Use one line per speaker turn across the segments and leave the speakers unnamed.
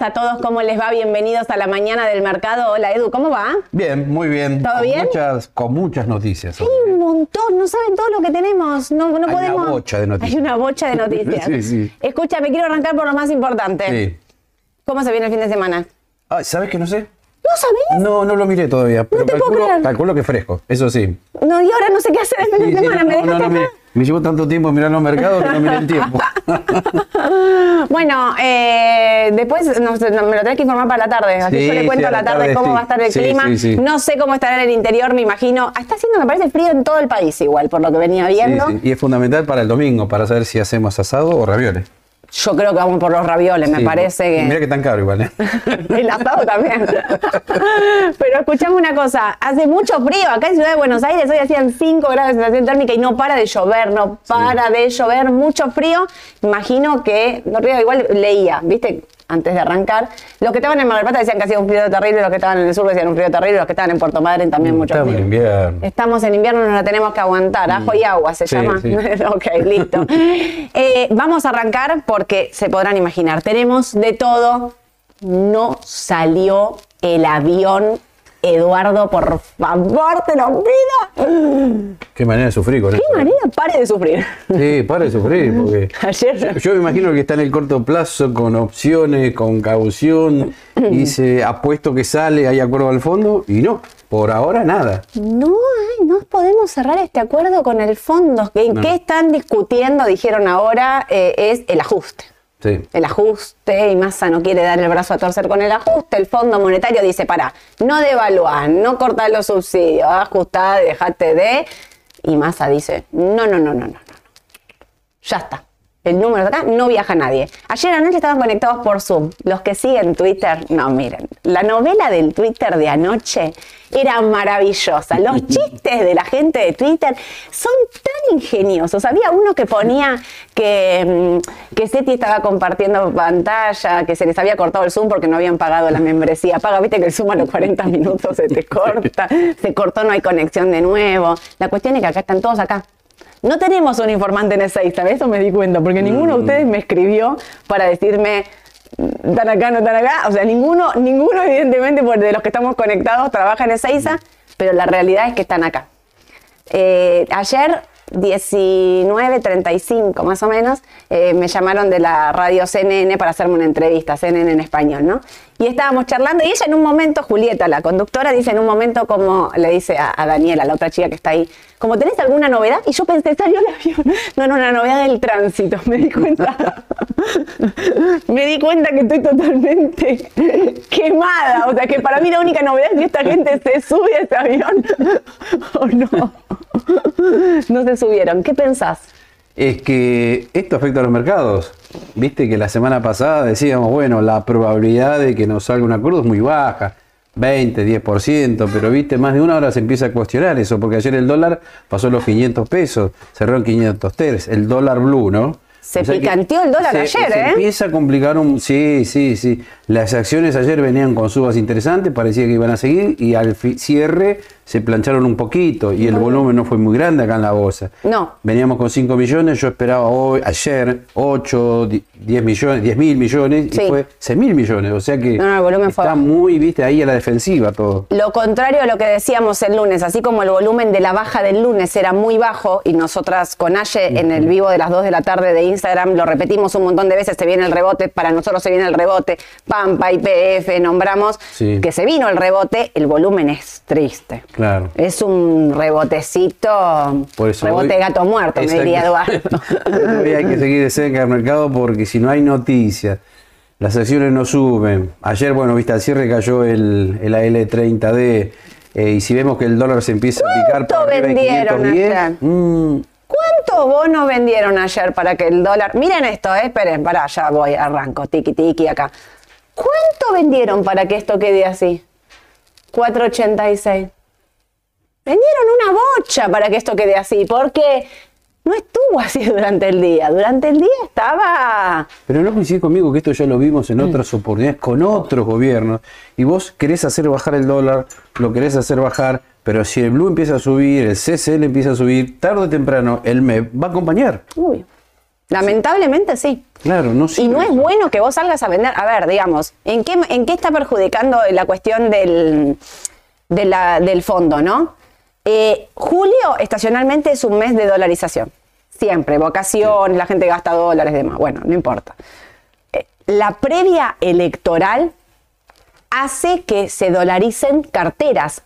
Días a todos, ¿cómo les va? Bienvenidos a la mañana del mercado. Hola Edu, ¿cómo va?
Bien, muy bien.
¿Todo
con
bien?
Muchas, con muchas noticias.
Hay un montón, no saben todo lo que tenemos. No, no
Hay
podemos.
una bocha de noticias.
Hay una bocha de noticias.
Sí, sí.
Escúchame, quiero arrancar por lo más importante.
Sí.
¿Cómo se viene el fin de semana?
Ay, ¿Sabes que no sé?
¿No sabés?
No, no lo miré todavía, pero
te puedo creer.
calculo que fresco, eso sí.
No, y ahora no sé qué hacer el fin de semana. ¿Me
no, no,
dejaste
no,
acá?
me llevó tanto tiempo mirar los mercados que no miré el tiempo.
Bueno, eh, después no sé, no, me lo tenés que informar para la tarde. Así
Sí,
yo le cuento
sí,
a la tarde, cómo
sí.
va a estar el clima. No sé cómo estará en el interior, me imagino. Está haciendo, me parece, frío en todo el país igual, por lo que venía viendo.
Y es fundamental para el domingo, para saber si hacemos asado o ravioles.
Yo creo que vamos por los ravioles, me parece que...
Mira que tan caro igual, ¿eh?
El asado también. Pero escuchame una cosa, hace mucho frío acá en Ciudad de Buenos Aires, hoy hacían 5 grados de sensación térmica y no para de llover, no para de llover, mucho frío. Imagino que, no río, igual leía, ¿viste? Antes de arrancar, los que estaban en Mar del Plata decían que hacía un frío terrible, los que estaban en el sur decían un frío terrible, los que estaban en Puerto Madryn también mucho
Estamos en invierno.
Estamos en invierno, nos la tenemos que aguantar. Ajo y agua se
Sí,
llama.
sí.
ok, listo. Eh, vamos a arrancar porque se podrán imaginar, tenemos de todo. No salió el avión. Eduardo, por favor, te lo pido.
Qué manera de sufrir con
¿Qué
esto.
manera? Pare de sufrir.
Sí, para de sufrir, porque
Ayer.
yo me imagino que está en el corto plazo, con opciones, con caución, y dice, apuesto que sale, hay acuerdo al fondo, y no, por ahora nada.
No, ay, no podemos cerrar este acuerdo con el fondo. ¿En
No.
qué están discutiendo? Dijeron ahora, eh, es el ajuste. El ajuste y Massa no quiere dar el brazo a torcer con el ajuste. El Fondo Monetario dice, para, no devaluar, no cortar los subsidios, ajustá, dejate de. Y Massa dice, no, no, no, no, no, no. Ya está. El número de acá no viaja nadie. Ayer anoche estaban conectados por Zoom. Los que siguen Twitter, no, miren. La novela del Twitter de anoche era maravillosa. Los chistes de la gente de Twitter son tan ingeniosos. Había uno que ponía que, mm, que Seti estaba compartiendo pantalla, que se les había cortado el Zoom porque no habían pagado la membresía. Paga, viste que el Zoom a los 40 minutos se te corta. Se cortó, no hay conexión de nuevo. La cuestión es que acá están todos acá. No tenemos un informante en Ezeiza, de eso me di cuenta, porque ninguno de ustedes me escribió para decirme, ¿están acá, no están acá? O sea, ninguno, ninguno evidentemente de los que estamos conectados trabaja en Ezeiza, pero la realidad es que están acá. Eh, ayer, 19.35 más o menos, eh, me llamaron de la radio CNN para hacerme una entrevista, CNN en español, ¿no? Y estábamos charlando y ella en un momento, Julieta, la conductora, dice en un momento como le dice a, Daniela, la otra chica que está ahí, como tenés alguna novedad, y yo pensé, salió el avión. No, no, una novedad del tránsito, me di cuenta. me di cuenta que estoy totalmente quemada. O sea que para mí la única novedad es que esta gente se sube a ese avión. ¿O no? No se subieron. ¿Qué pensás?
Es que esto afecta a los mercados. Viste que la semana pasada decíamos, bueno, la probabilidad de que nos salga un acuerdo es muy baja, 20, 10%, pero viste, más de una hora se empieza a cuestionar eso, porque ayer el dólar pasó los 500 pesos, cerró en 503, el dólar blue, ¿no?
Se
O sea
picanteó el dólar
se-
ayer,
se
¿eh?
empieza a complicar un... Sí, sí, sí. Las acciones ayer venían con subas interesantes, parecía que iban a seguir, y al cierre se plancharon un poquito, y el volumen no fue muy grande acá en la bolsa.
No.
Veníamos con 5 millones, yo esperaba hoy, ayer 8, 10 millones, 10 mil millones
Sí.
y fue 6 mil millones. O sea que
No, no, el volumen
está muy, viste, ahí a la defensiva todo.
Lo contrario a lo que decíamos el lunes, así como el volumen de la baja del lunes era muy bajo y nosotras con Aye en el vivo de las 2 de la tarde de Instagram lo repetimos un montón de veces, se viene el rebote, para nosotros se viene el rebote, Pampa, IPF, nombramos
Sí.
que se vino el rebote, el volumen es triste.
Claro.
Es un rebotecito,
Por eso
rebote
hoy-
de gato muerto, me diría Eduardo.
Hoy hay que seguir de cerca el mercado porque si no hay noticias, las acciones no suben. Ayer, bueno, viste, al cierre cayó el, el AL30D. eh, y si vemos que el dólar se empieza a picar
¿Cuánto
por arriba de
vendieron
510,
ayer? ¿Cuántos bonos vendieron ayer para que el dólar... Miren esto, eh, esperen, pará, ya voy, arranco, tiki tiki acá. ¿Cuánto vendieron para que esto quede así? 4.86. Vendieron una bocha para que esto quede así, porque no estuvo así durante el día. Durante el día estaba...
Pero no coincide conmigo que esto ya lo vimos en otras oportunidades con otros gobiernos. Y vos querés hacer bajar el dólar, lo querés hacer bajar, pero si el blue empieza a subir, el CCL empieza a subir, tarde o temprano el MEP va a acompañar.
Uy. Lamentablemente sí.
Claro, no
Y
sirve
no es bueno que vos salgas a vender. A ver, digamos, ¿en qué, en qué está perjudicando la cuestión del, de la- del fondo, no? Eh, julio, estacionalmente, es un mes de dolarización. Siempre, vacaciones, la gente gasta dólares demás. Bueno, no importa. Eh, la previa electoral hace que se dolaricen carteras.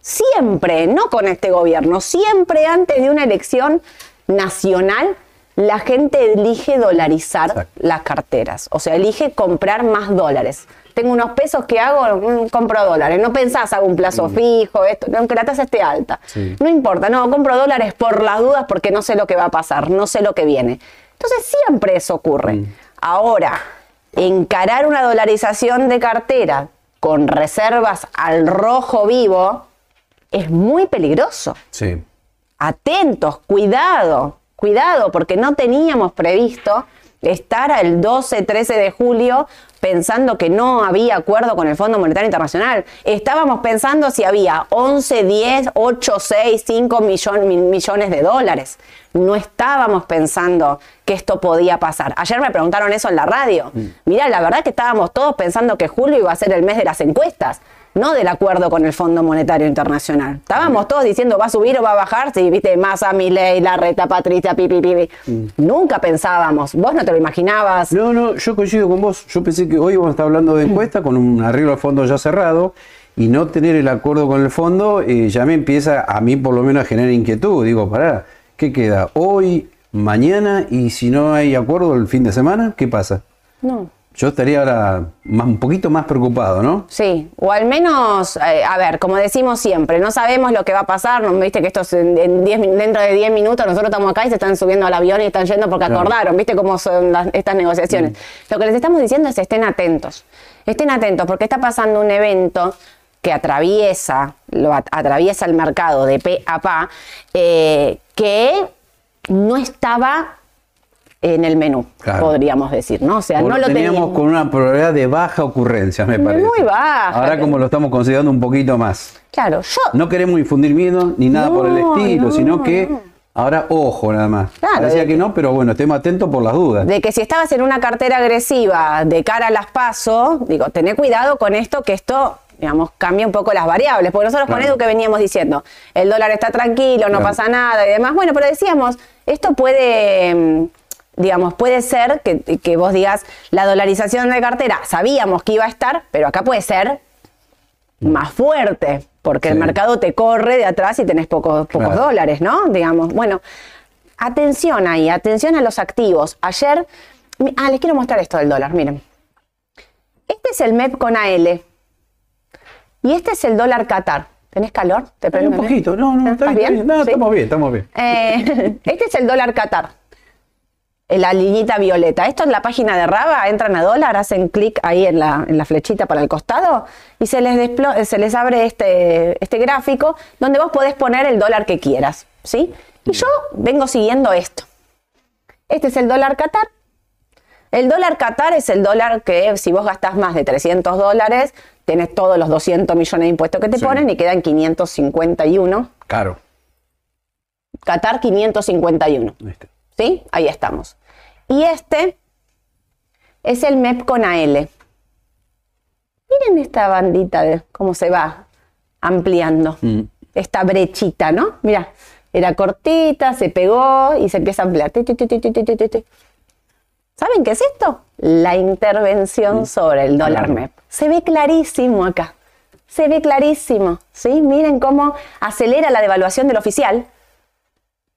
Siempre, no con este gobierno, siempre antes de una elección nacional, la gente elige dolarizar
Exacto.
las carteras. O sea, elige comprar más dólares. Tengo unos pesos que hago, mm, compro dólares. No pensás, hago un plazo fijo, esto, aunque la tasa esté alta.
Sí.
No importa, no, compro dólares por las dudas porque no sé lo que va a pasar, no sé lo que viene. Entonces siempre eso ocurre. Ahora, encarar una dolarización de cartera con reservas al rojo vivo es muy peligroso.
Sí.
Atentos, cuidado, cuidado, porque no teníamos previsto estar al 12, 13 de julio pensando que no había acuerdo con el Fondo Monetario Internacional. Estábamos pensando si había 11, 10, 8, 6, 5 millon- mi- millones de dólares. No estábamos pensando que esto podía pasar. Ayer me preguntaron eso en la radio. Mirá, la verdad que estábamos todos pensando que julio iba a ser el mes de las encuestas. No del acuerdo con el Fondo Monetario Internacional. Estábamos todos diciendo va a subir o va a bajar, si viste Massa, Milei, Larreta, Patricia, pipi, pipi. Nunca pensábamos, vos no te lo imaginabas.
No, no, yo coincido con vos. Yo pensé que hoy vamos a estar hablando de encuesta con un arreglo al fondo ya cerrado y no tener el acuerdo con el fondo eh, ya me empieza a mí por lo menos a generar inquietud. Digo, pará, ¿qué queda? Hoy, mañana y si no hay acuerdo el fin de semana, ¿qué pasa?
No.
Yo estaría ahora más, un poquito más preocupado, ¿no?
Sí, o al menos, eh, a ver, como decimos siempre, no sabemos lo que va a pasar, no viste que esto es en, en 10 min- dentro de 10 minutos nosotros estamos acá y se están subiendo al avión y están yendo porque
Claro.
acordaron, viste cómo son las- estas negociaciones. Lo que les estamos diciendo es estén atentos, estén atentos porque está pasando un evento que atraviesa, lo at- atraviesa el mercado de pe a pa, eh, que no estaba en el menú,
Claro.
podríamos decir, ¿no? O sea,
Por-
no lo
teníamos
teníamos.
con una probabilidad de baja ocurrencia, me parece.
Muy baja.
Ahora como lo estamos considerando un poquito más.
Claro, yo
No queremos infundir miedo ni nada por el estilo,
no,
sino que ahora ojo nada más.
Claro,
Parecía que
que-
no, pero bueno, estemos atentos por las dudas.
de que si estabas en una cartera agresiva de cara a las pasos, digo, tené cuidado con esto, que esto, digamos, cambia un poco las variables. Porque nosotros con. Edu que veníamos diciendo, el dólar está tranquilo, no
Claro.
pasa nada y demás. Bueno, pero decíamos, esto puede, mm, digamos, puede ser que, que vos digas, la dolarización de cartera, sabíamos que iba a estar, pero acá puede ser más fuerte, porque el mercado te corre de atrás y tenés pocos, pocos
Claro.
dólares, ¿no? Digamos, bueno, atención ahí, atención a los activos. Ayer, ah, les quiero mostrar esto del dólar, miren. Este es el MEP con AL y este es el dólar Qatar. ¿Tenés calor? ¿Te
Ay,
prendo,
un
eh?
poquito, no, no, está
¿Estás
bien, está bien. No,
¿Sí?
estamos bien, estamos bien.
Eh, este es el dólar Qatar. La liñita violeta. Esto en la página de Raba, entran a dólar, hacen clic ahí en la, en la flechita para el costado y se les, desplo- se les abre este, este gráfico donde vos podés poner el dólar que quieras. ¿sí? Y yo vengo siguiendo esto. Este es el dólar Qatar. El dólar Qatar es el dólar que si vos gastás más de 300 dólares, tenés todos los 200 millones de impuestos que te
Sí.
ponen y quedan 551.
Caro.
Qatar 551.
Ahí está.
¿Sí? Ahí estamos. Y este es el MEP con AL. Miren esta bandita de cómo se va ampliando.
Mm.
Esta brechita, ¿no? Mira, era cortita, se pegó y se empieza a ampliar. ¿Saben qué es esto? La intervención sobre el dólar
Claro.
MEP. Se ve clarísimo acá. Se ve clarísimo. ¿sí? Miren cómo acelera la devaluación del oficial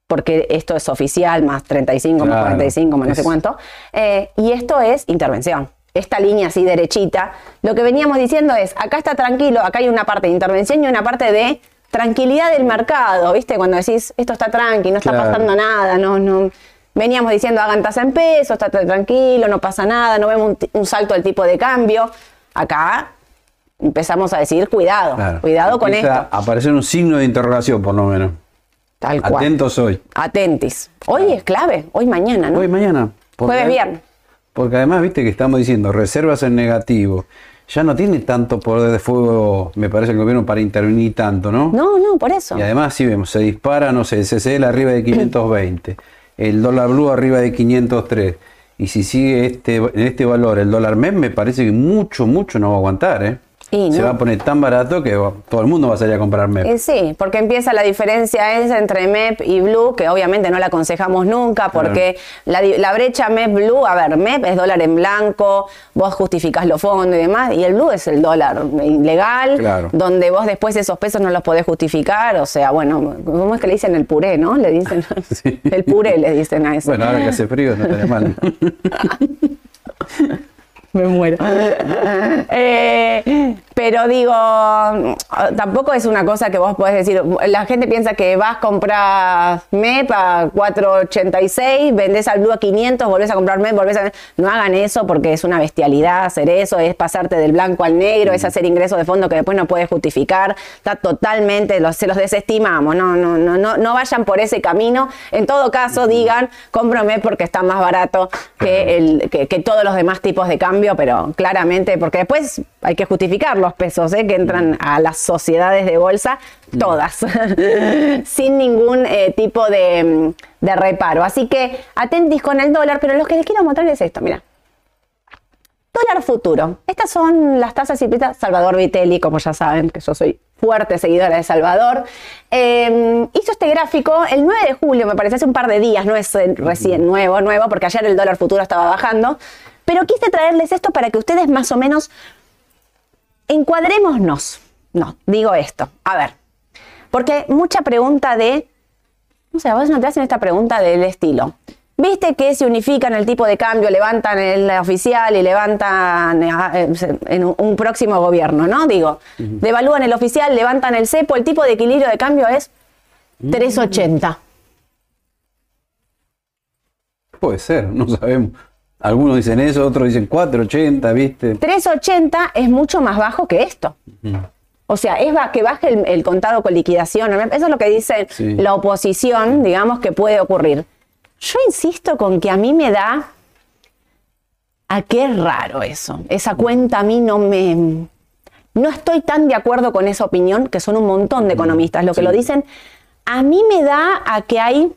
porque esto es oficial, más 35, más
Claro.
45, más no sé cuánto. Eh, y esto es intervención. Esta línea así derechita, lo que veníamos diciendo es, acá está tranquilo, acá hay una parte de intervención y una parte de tranquilidad del mercado, ¿viste? Cuando decís, esto está tranqui, no está pasando nada, no, no. Veníamos diciendo, hagan tasa en pesos, está tranquilo, no pasa nada, no vemos un, salto del tipo de cambio. Acá empezamos a decir, cuidado,
Claro.
cuidado con esto.
aparecer un signo de interrogación, por lo menos.
Tal cual.
Atentos hoy.
Atentis. Hoy es clave, hoy mañana, ¿no?
Hoy, mañana. Porque-
Jueves, viernes.
Porque además, viste que estamos diciendo, reservas en negativo. Ya no tiene tanto poder de fuego, me parece, el gobierno para intervenir tanto, ¿no?
No, no, por eso.
Y además, sí vemos, se dispara, no sé, el CCL arriba de 520. el dólar blue arriba de 503. Y si sigue este, en este valor el dólar MEP, me parece que mucho, mucho no va a aguantar, ¿eh? Se va a poner tan barato que todo el mundo va a salir a comprar MEP.
Eh, sí, porque empieza la diferencia esa entre MEP y Blue, que obviamente no la aconsejamos nunca, porque la, brecha MEP-Blue, a ver, MEP es dólar en blanco, vos justificás los fondos y demás, y el Blue es el dólar ilegal,
Claro.
donde vos después esos pesos no los podés justificar, o sea, bueno, ¿cómo es que le dicen el puré, no? Le dicen,
Sí.
el puré le dicen a eso.
Bueno, ahora que hace frío no estaría mal.
Me muero. Eh, pero digo, tampoco es una cosa que vos podés decir. La gente piensa que vas a comprar MEP a 4.86, vendés al Blue a 500, volvés a comprar MEP, volvés a. No hagan eso porque es una bestialidad hacer eso, es pasarte del blanco al negro, es hacer ingresos de fondo que después no puedes justificar. Está totalmente, los, se los desestimamos. No, no, no, no, no vayan por ese camino. En todo caso, digan, compro MEP porque está más barato que, el, que, que todos los demás tipos de cambio, pero claramente, porque después hay que justificar los pesos ¿eh? que entran a las sociedades de bolsa, todas, sin ningún eh, tipo de, mm, de reparo. Así que atentis con el dólar, pero lo que les quiero mostrar es esto, mira. Dólar futuro. Estas son las tasas implícitas. Salvador Vitelli, como ya saben, que yo soy fuerte seguidora de Salvador, eh, hizo este gráfico el 9 de julio, me parece, hace un par de días, no es eh, recién nuevo, nuevo, porque ayer el dólar futuro estaba bajando. Pero quise traerles esto para que ustedes más o menos encuadrémonos. No, digo esto. A ver, porque mucha pregunta de, no sé, a vos no te hacen esta pregunta del estilo. Viste que se unifican el tipo de cambio, levantan el oficial y levantan eh, en un, un próximo gobierno, ¿no? Digo, devalúan el oficial, levantan el cepo, el tipo de equilibrio de cambio es 380.
Puede ser, no sabemos. Algunos dicen eso, otros dicen 480, ¿viste?
380 es mucho más bajo que esto. O sea, es que baje el, el contado con liquidación. Eso es lo que dice
Sí.
la oposición, digamos, que puede ocurrir. Yo insisto con que a mí me da a qué es raro eso. Esa cuenta a mí no me... No estoy tan de acuerdo con esa opinión, que son un montón de economistas lo que
sí.
lo dicen. A mí me da a que hay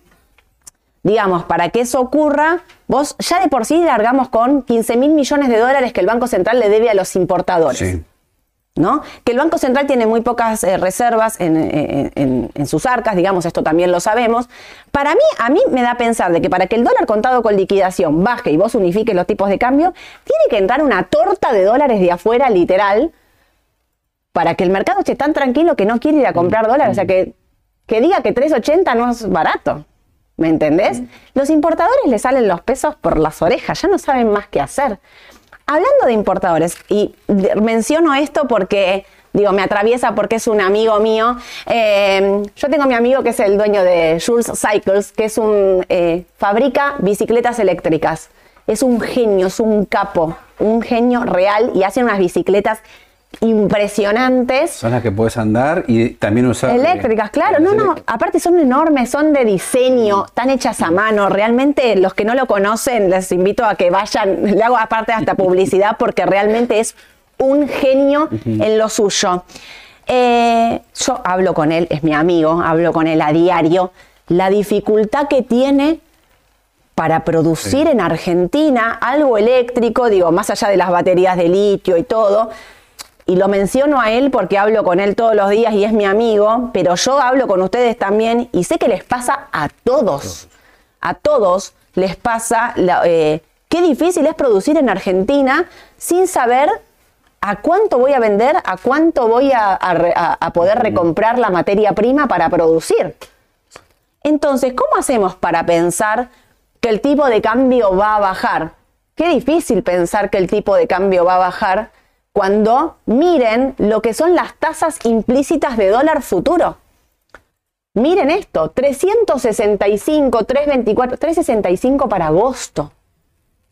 digamos, para que eso ocurra, vos ya de por sí largamos con 15 mil millones de dólares que el Banco Central le debe a los importadores.
Sí.
¿no? Que el Banco Central tiene muy pocas eh, reservas en, en- en- en sus arcas, digamos, esto también lo sabemos. Para mí, a mí me da a pensar de que para que el dólar contado con liquidación baje y vos unifiques los tipos de cambio, tiene que entrar una torta de dólares de afuera, literal, para que el mercado esté tan tranquilo que no quiere ir a comprar dólares. O sea, que, que diga que 3.80 no es barato. ¿Me entendés? Los importadores le salen los pesos por las orejas, ya no saben más qué hacer. Hablando de importadores, y menciono esto porque, digo, me atraviesa porque es un amigo mío. eh, yo tengo a mi amigo que es el dueño de Jules Cycles, que es un, eh, fabrica bicicletas eléctricas. Es un genio, es un capo, un genio real y hace unas bicicletas impresionantes.
Son las que puedes andar y también usar. eh,
Eléctricas, claro, no, no, aparte son enormes, son de diseño, están hechas a mano, realmente los que no lo conocen les invito a que vayan, le hago aparte hasta publicidad porque realmente es un genio en lo suyo. Eh, yo hablo con él, es mi amigo, hablo con él a diario, la dificultad que tiene para producir
Sí.
en Argentina algo eléctrico, digo, más allá de las baterías de litio y todo, y lo menciono a él porque hablo con él todos los días y es mi amigo, pero yo hablo con ustedes también y sé que les pasa a todos, a todos les pasa la- eh, qué difícil es producir en Argentina sin saber a cuánto voy a vender, a cuánto voy a, poder recomprar la materia prima para producir. Entonces, ¿cómo hacemos para pensar que el tipo de cambio va a bajar? Qué difícil pensar que el tipo de cambio va a bajar cuando miren lo que son las tasas implícitas de dólar futuro. Miren esto, 365, 324, 365 para agosto.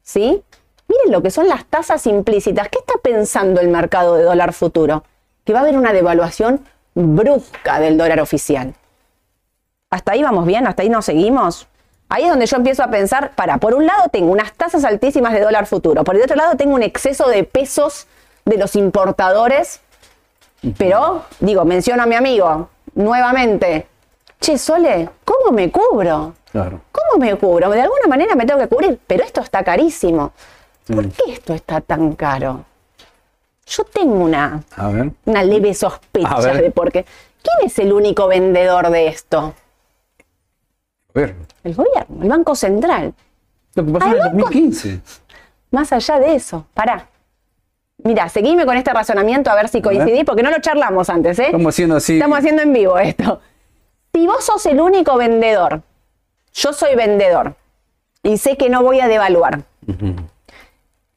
¿Sí? Miren lo que son las tasas implícitas. ¿Qué está pensando el mercado de dólar futuro? Que va a haber una devaluación brusca del dólar oficial. ¿Hasta ahí vamos bien? ¿Hasta ahí nos seguimos? Ahí es donde yo empiezo a pensar, para, por un lado tengo unas tasas altísimas de dólar futuro, por el otro lado tengo un exceso de pesos de los importadores, pero digo, menciono a mi amigo nuevamente, che, Sole, ¿cómo me cubro?
Claro.
¿Cómo me cubro? De alguna manera me tengo que cubrir, pero esto está carísimo. ¿Por
Mm.
qué esto está tan caro? Yo tengo una,
A ver.
una leve sospecha de por qué. ¿Quién es el único vendedor de esto?
A ver.
El gobierno, el Banco Central.
Lo que pasó en el
Ay, loco.
2015.
Más allá de eso, pará. Mira, seguime con este razonamiento a ver si coincidís, porque no lo charlamos antes, ¿eh?
Estamos haciendo así.
Estamos haciendo en vivo esto. Si vos sos el único vendedor, yo soy vendedor y sé que no voy a devaluar.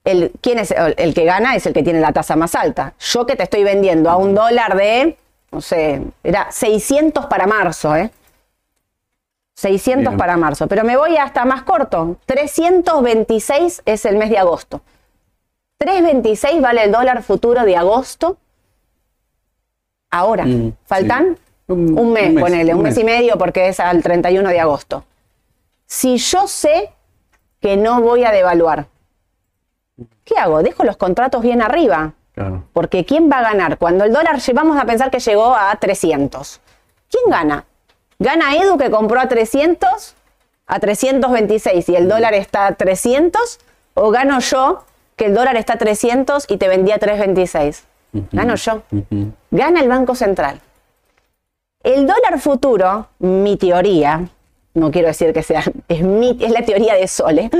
El, ¿Quién es el, el que gana? Es el que tiene la tasa más alta. Yo que te estoy vendiendo a un dólar de, no sé, era 600 para marzo, ¿eh? 600
Bien.
para marzo. Pero me voy hasta más corto. 326 es el mes de agosto. 326 vale el dólar futuro de agosto. Ahora.
Mm,
¿Faltan?
sí. Un-
Un, mes,
un mes,
ponele, un mes.
mes.
y medio porque es al 31 de agosto. Si yo sé que no voy a devaluar, ¿qué hago? Dejo los contratos bien arriba.
Claro.
Porque ¿quién va a ganar? Cuando el dólar, vamos a pensar que llegó a 300. ¿Quién gana? ¿Gana Edu que compró a 300, a 326 y el dólar está a 300? ¿O gano yo que el dólar está a 300 y te vendí a 326? Gano yo. Gana el Banco Central. El dólar futuro, mi teoría, no quiero decir que sea, es, mi- es la teoría de Sole,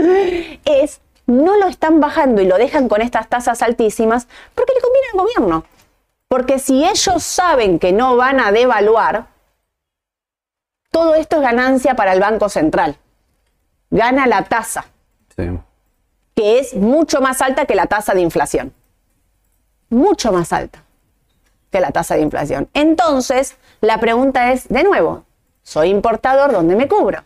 es no lo están bajando y lo dejan con estas tasas altísimas porque le conviene al gobierno. Porque si ellos saben que no van a devaluar, todo esto es ganancia para el Banco Central. Gana la tasa,
Sí.
Que es mucho más alta que la tasa de inflación. Mucho más alta que la tasa de inflación. Entonces, la pregunta es, de nuevo, soy importador, ¿dónde me cubro?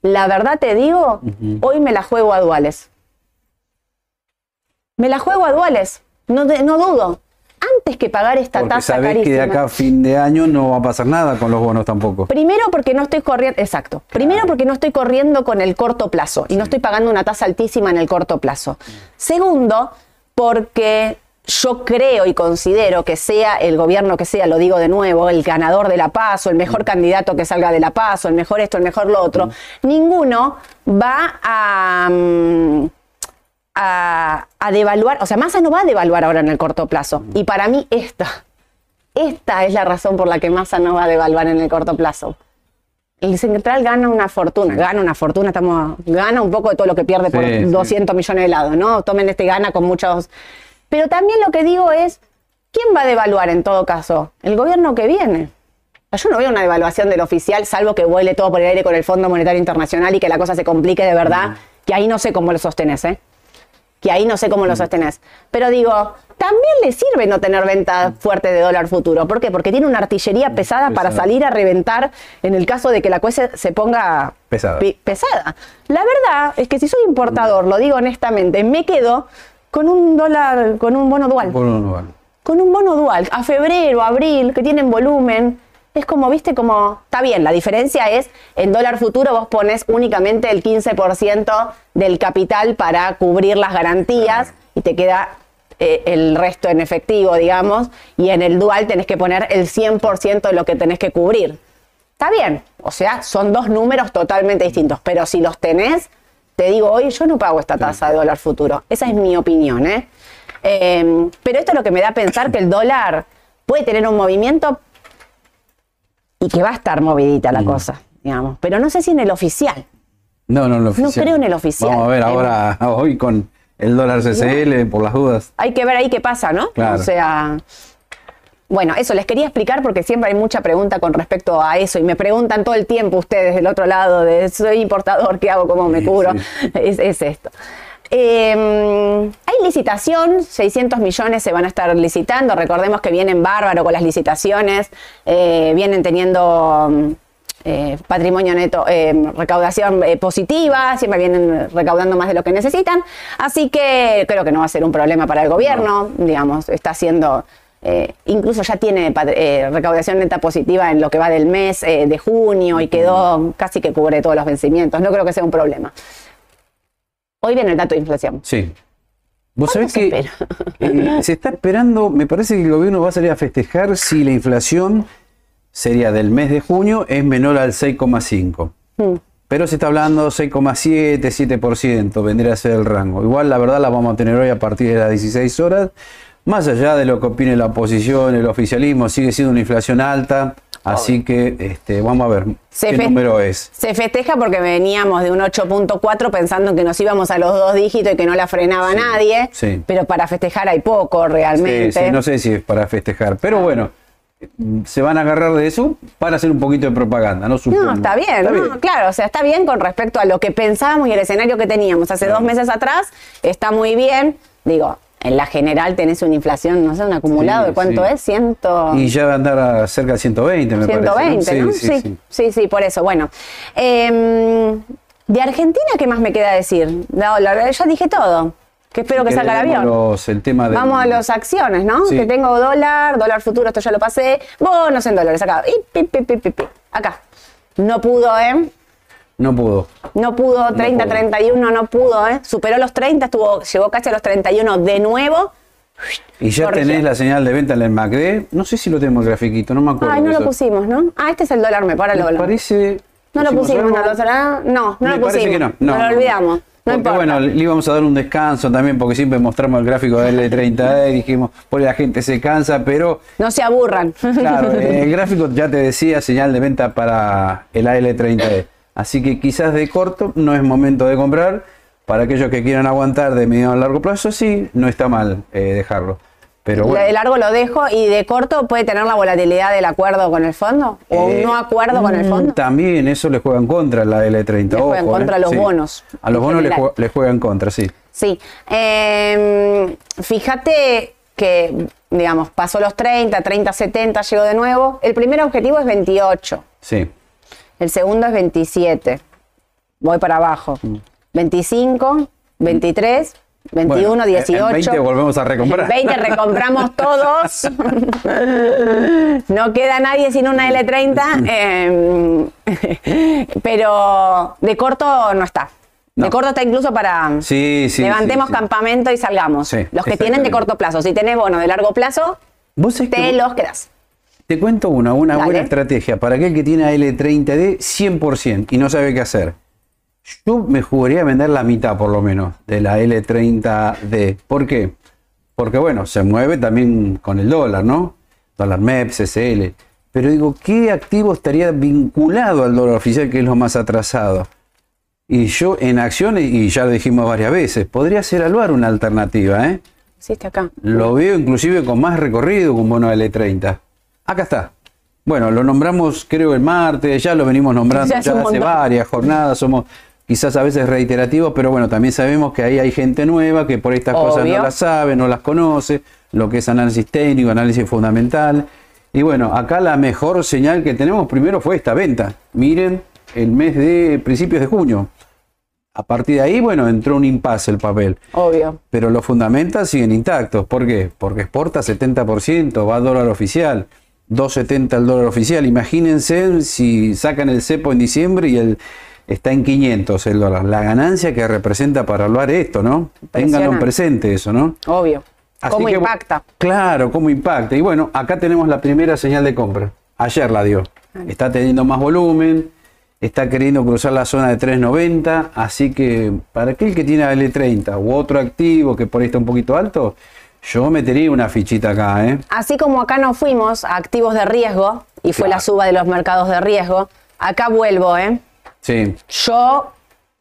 La verdad te digo, hoy me la juego a duales. Me la juego a duales, no, dudo. Antes que pagar esta
Porque
tasa
sabés que de acá a fin de año no va a pasar nada con los bonos tampoco.
Primero porque no estoy corriendo, exacto. Primero porque no estoy corriendo con el corto plazo y no estoy pagando una tasa altísima en el corto plazo. Segundo, porque yo creo y considero que sea el gobierno que sea, lo digo de nuevo, el ganador de la paz o el mejor candidato que salga de la paz o el mejor esto, el mejor lo otro, ninguno va a, mm, a, a devaluar, o sea, Massa no va a devaluar ahora en el corto plazo. Y para mí esta, esta es la razón por la que Massa no va a devaluar en el corto plazo. El central gana una fortuna, gana una fortuna, estamos, gana un poco de todo lo que pierde por
Sí, sí.
200 millones de lados, ¿no? Tomen este gana con muchos. Pero también lo que digo es, ¿quién va a devaluar en todo caso? El gobierno que viene. Yo no veo una devaluación del oficial, salvo que vuele todo por el aire con el Fondo Monetario Internacional y que la cosa se complique de verdad, que ahí no sé cómo lo sostenés, ¿eh? Que ahí no sé cómo lo sostenés. Pero digo, también le sirve no tener venta fuerte de dólar futuro. ¿Por qué? Porque tiene una artillería pesada para salir a reventar en el caso de que la cuesta se ponga
Pesada.
La verdad es que si soy importador, lo digo honestamente, me quedo con un dólar, con un bono dual
Bono no vale.
con un bono dual a febrero, abril, que tienen volumen. Es como, viste, como, está bien, la diferencia es, en dólar futuro vos pones únicamente el 15% del capital para cubrir las garantías y te queda eh, el resto en efectivo, digamos, y en el dual tenés que poner el 100% de lo que tenés que cubrir. Está bien, o sea, son dos números totalmente distintos, pero si los tenés, te digo hoy, yo no pago esta tasa de dólar futuro. Esa es mi opinión, ¿eh? Eh, pero esto es lo que me da a pensar que el dólar puede tener un movimiento y que va a estar movidita la cosa, digamos. Pero no sé si en el oficial.
No, no, en el oficial.
creo en el oficial.
Vamos a ver
Eh,
ahora, hoy con el dólar CCL, por las dudas.
Hay que ver ahí qué pasa, ¿no?
Claro.
O sea. Bueno, eso les quería explicar porque siempre hay mucha pregunta con respecto a eso y me preguntan todo el tiempo ustedes del otro lado de soy importador, ¿qué hago? ¿Cómo me
Sí, sí.
Es, es esto. Eh, hay licitación, 600 millones se van a estar licitando. Recordemos que vienen bárbaro con las licitaciones, eh, vienen teniendo mm, eh, patrimonio neto, eh, recaudación eh, positiva, siempre vienen recaudando más de lo que necesitan. Así que creo que no va a ser un problema para el gobierno, digamos, está haciendo. eh, incluso ya tiene eh, recaudación neta positiva en lo que va del mes eh, de junio y quedó casi que cubre todos los vencimientos. No creo que sea un problema. Hoy viene el dato de inflación.
Sí. Vos
¿Cuánto
sabés
se
que eh, se está esperando, me parece que el gobierno va a salir a festejar si la inflación sería del mes de junio, es menor al 6,5.
Mm.
Pero se está hablando 6,7, 7%, vendría a ser el rango. Igual la verdad la vamos a tener hoy a partir de las 16 horas. Más allá de lo que opine la oposición, el oficialismo, sigue siendo una inflación alta. Así que este, vamos a ver
Se
qué número es.
Se festeja porque veníamos de un 8.4 pensando que nos íbamos a los dos dígitos y que no la frenaba nadie.
sí.
Pero para festejar hay poco realmente.
Sí, sí, no sé si es para festejar, pero bueno, se van a agarrar de eso para hacer un poquito de propaganda, ¿no? Supongo.
No, está bien, ¿no? claro, o sea, está bien con respecto a lo que pensábamos y el escenario que teníamos hace
Claro.
dos meses atrás, está muy bien. Digo, en la general tenés una inflación, no sé, un acumulado
Sí,
de cuánto
sí.
es, ciento...
Y ya va a andar a cerca de 120, me
120,
parece.
¿no?
Sí,
Sí,
sí,
sí, sí, por eso. Bueno, Em, de Argentina, ¿qué más me queda decir? No, la- ya dije todo. Que espero que
Si
salga el avión.
vamos los- el tema de
Vamos a las acciones, ¿no? Que tengo dólar, dólar futuro, esto ya lo pasé. Bonos en dólares, acá. Y, pi, pi, pi, pi, pi. Acá. No pudo, ¿eh?
No pudo.
No pudo, 30,
pudo.
31, no pudo, ¿eh? Superó los 30, estuvo, llegó casi a los 31 de nuevo.
Y ya
Corrigió.
tenés la señal de venta en el MACD. No sé si lo tenemos el grafiquito, no me acuerdo.
Ay, no lo pusimos, ¿no? Ah, este es el dólar, me para el dólar.
parece.
No lo pusimos, no. No, no lo
parece
pusimos.
que no.
No, lo olvidamos. No
porque
importa.
bueno, le íbamos a dar un descanso también, porque siempre mostramos el gráfico de L30E, dijimos, pues la gente se cansa, pero
No se aburran.
Claro, eh, el gráfico ya te decía señal de venta para el AL30E. Así que quizás de corto no es momento de comprar. Para aquellos que quieran aguantar de medio a largo plazo, sí, no está mal eh, dejarlo. Pero
Lo
bueno,
de largo lo dejo y de corto puede tener la volatilidad del acuerdo con el fondo o
eh,
un no acuerdo con el
mm,
fondo.
También eso le juega en contra a la L30.
Le juega en
ojo,
contra
eh,
a los
sí.
bonos,
A los bonos le juega, le juega en contra, sí.
Sí. Eh, fíjate que, digamos, pasó los 30, 30, 70, llegó de nuevo. El primer objetivo es 28,
Sí.
El segundo es 27. Voy para abajo. 25, 23, 21,
Mm. Bueno, en
18.
20 volvemos a recomprar.
En 20 recompramos todos. no queda nadie sin una L30. eh, pero de corto no está. De corto está incluso para
Sí, sí.
levantemos
sí,
campamento y salgamos.
Sí,
los que tienen de corto plazo. Si tenés bono de largo plazo,
¿Vos sabés que
te los quedas.
Te cuento una, una
Dale.
buena estrategia para aquel que tiene L30D 100% y no sabe qué hacer. Yo me jugaría a vender la mitad por lo menos de la L30D. ¿Por qué? Porque bueno, se mueve también con el dólar, ¿no? Dólar MEP, CCL. Pero digo, ¿qué activo estaría vinculado al dólar oficial que es lo más atrasado? Y yo en acciones, y ya lo dijimos varias veces, podría ser Alvar una alternativa, ¿eh?
Hiciste acá.
Lo veo inclusive con más recorrido que un bono L30. Acá está. Bueno, lo nombramos creo el martes, ya lo venimos nombrando
Ya
hace
montón.
varias jornadas, somos quizás a veces reiterativos, pero bueno, también sabemos que ahí hay gente nueva que por estas cosas no las sabe, no las conoce, lo que es análisis técnico, análisis fundamental. Y bueno, acá la mejor señal que tenemos primero fue esta venta. Miren, el mes de principios de junio. A partir de ahí, bueno, entró un impasse el papel.
Obvio.
Pero los fundamentals siguen intactos. ¿Por qué? Porque exporta 70%, va a dólar oficial, 2.70 el dólar oficial. Imagínense si sacan el cepo en diciembre y el está en 500 el dólar. La ganancia que representa para hablar esto, ¿no? Ténganlo en presente eso, ¿no?
Obvio.
Así
¿Cómo
que,
impacta?
Claro, cómo impacta. Y bueno, acá tenemos la primera señal de compra. Ayer la dio. Está teniendo más volumen, está queriendo cruzar la zona de 3.90, así que para aquel que tiene L30 u otro activo que por ahí está un poquito alto, yo metería una fichita acá, ¿eh?
Así como acá nos fuimos a activos de riesgo y fue
Claro.
la suba de los mercados de riesgo, acá vuelvo, ¿eh?
Sí.
Yo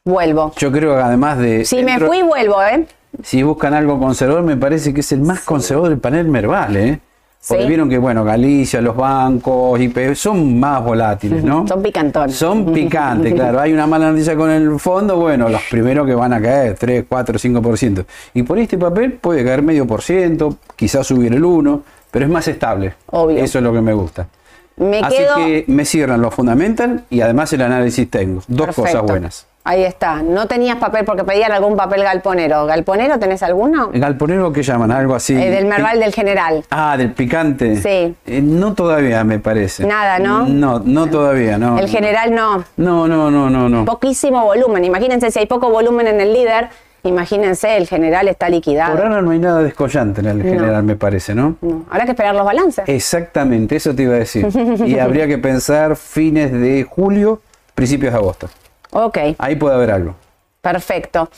vuelvo.
Yo creo que además de...
Si me fui, vuelvo, ¿eh?
Si buscan algo conservador, me parece que es el más conservador del panel Merval, ¿eh? Porque
Sí.
vieron que, bueno, Galicia, los bancos, IP, son más volátiles, ¿no?
Son picantones.
Son picantes, claro. Hay una mala noticia con el fondo, bueno, los primeros que van a caer, 3, 4, 5%. Y por este papel puede caer medio por ciento, quizás subir el 1, pero es más estable.
Obvio.
Eso es lo que me gusta.
Me
Así
quedo.
que me cierran los fundamental y además el análisis técnico. Dos
Perfecto.
cosas buenas.
Ahí está. No tenías papel porque pedían algún papel galponero. ¿Galponero tenés alguno?
¿Galponero qué llaman? Algo así.
Eh, del Merval del General.
Ah, del picante.
Sí.
Eh, no todavía, me parece.
Nada, ¿no?
No, no todavía, no.
El General no.
No, no, no, no, no.
Poquísimo volumen. Imagínense si hay poco volumen en el líder, Imagínense, el general está liquidado.
Por ahora no hay nada descollante en el general, me parece, ¿no?
No, habrá que esperar los balances.
Exactamente, eso te iba a decir. y habría que pensar fines de julio, principios de agosto.
Ok,
Ahí puede haber algo.
perfecto.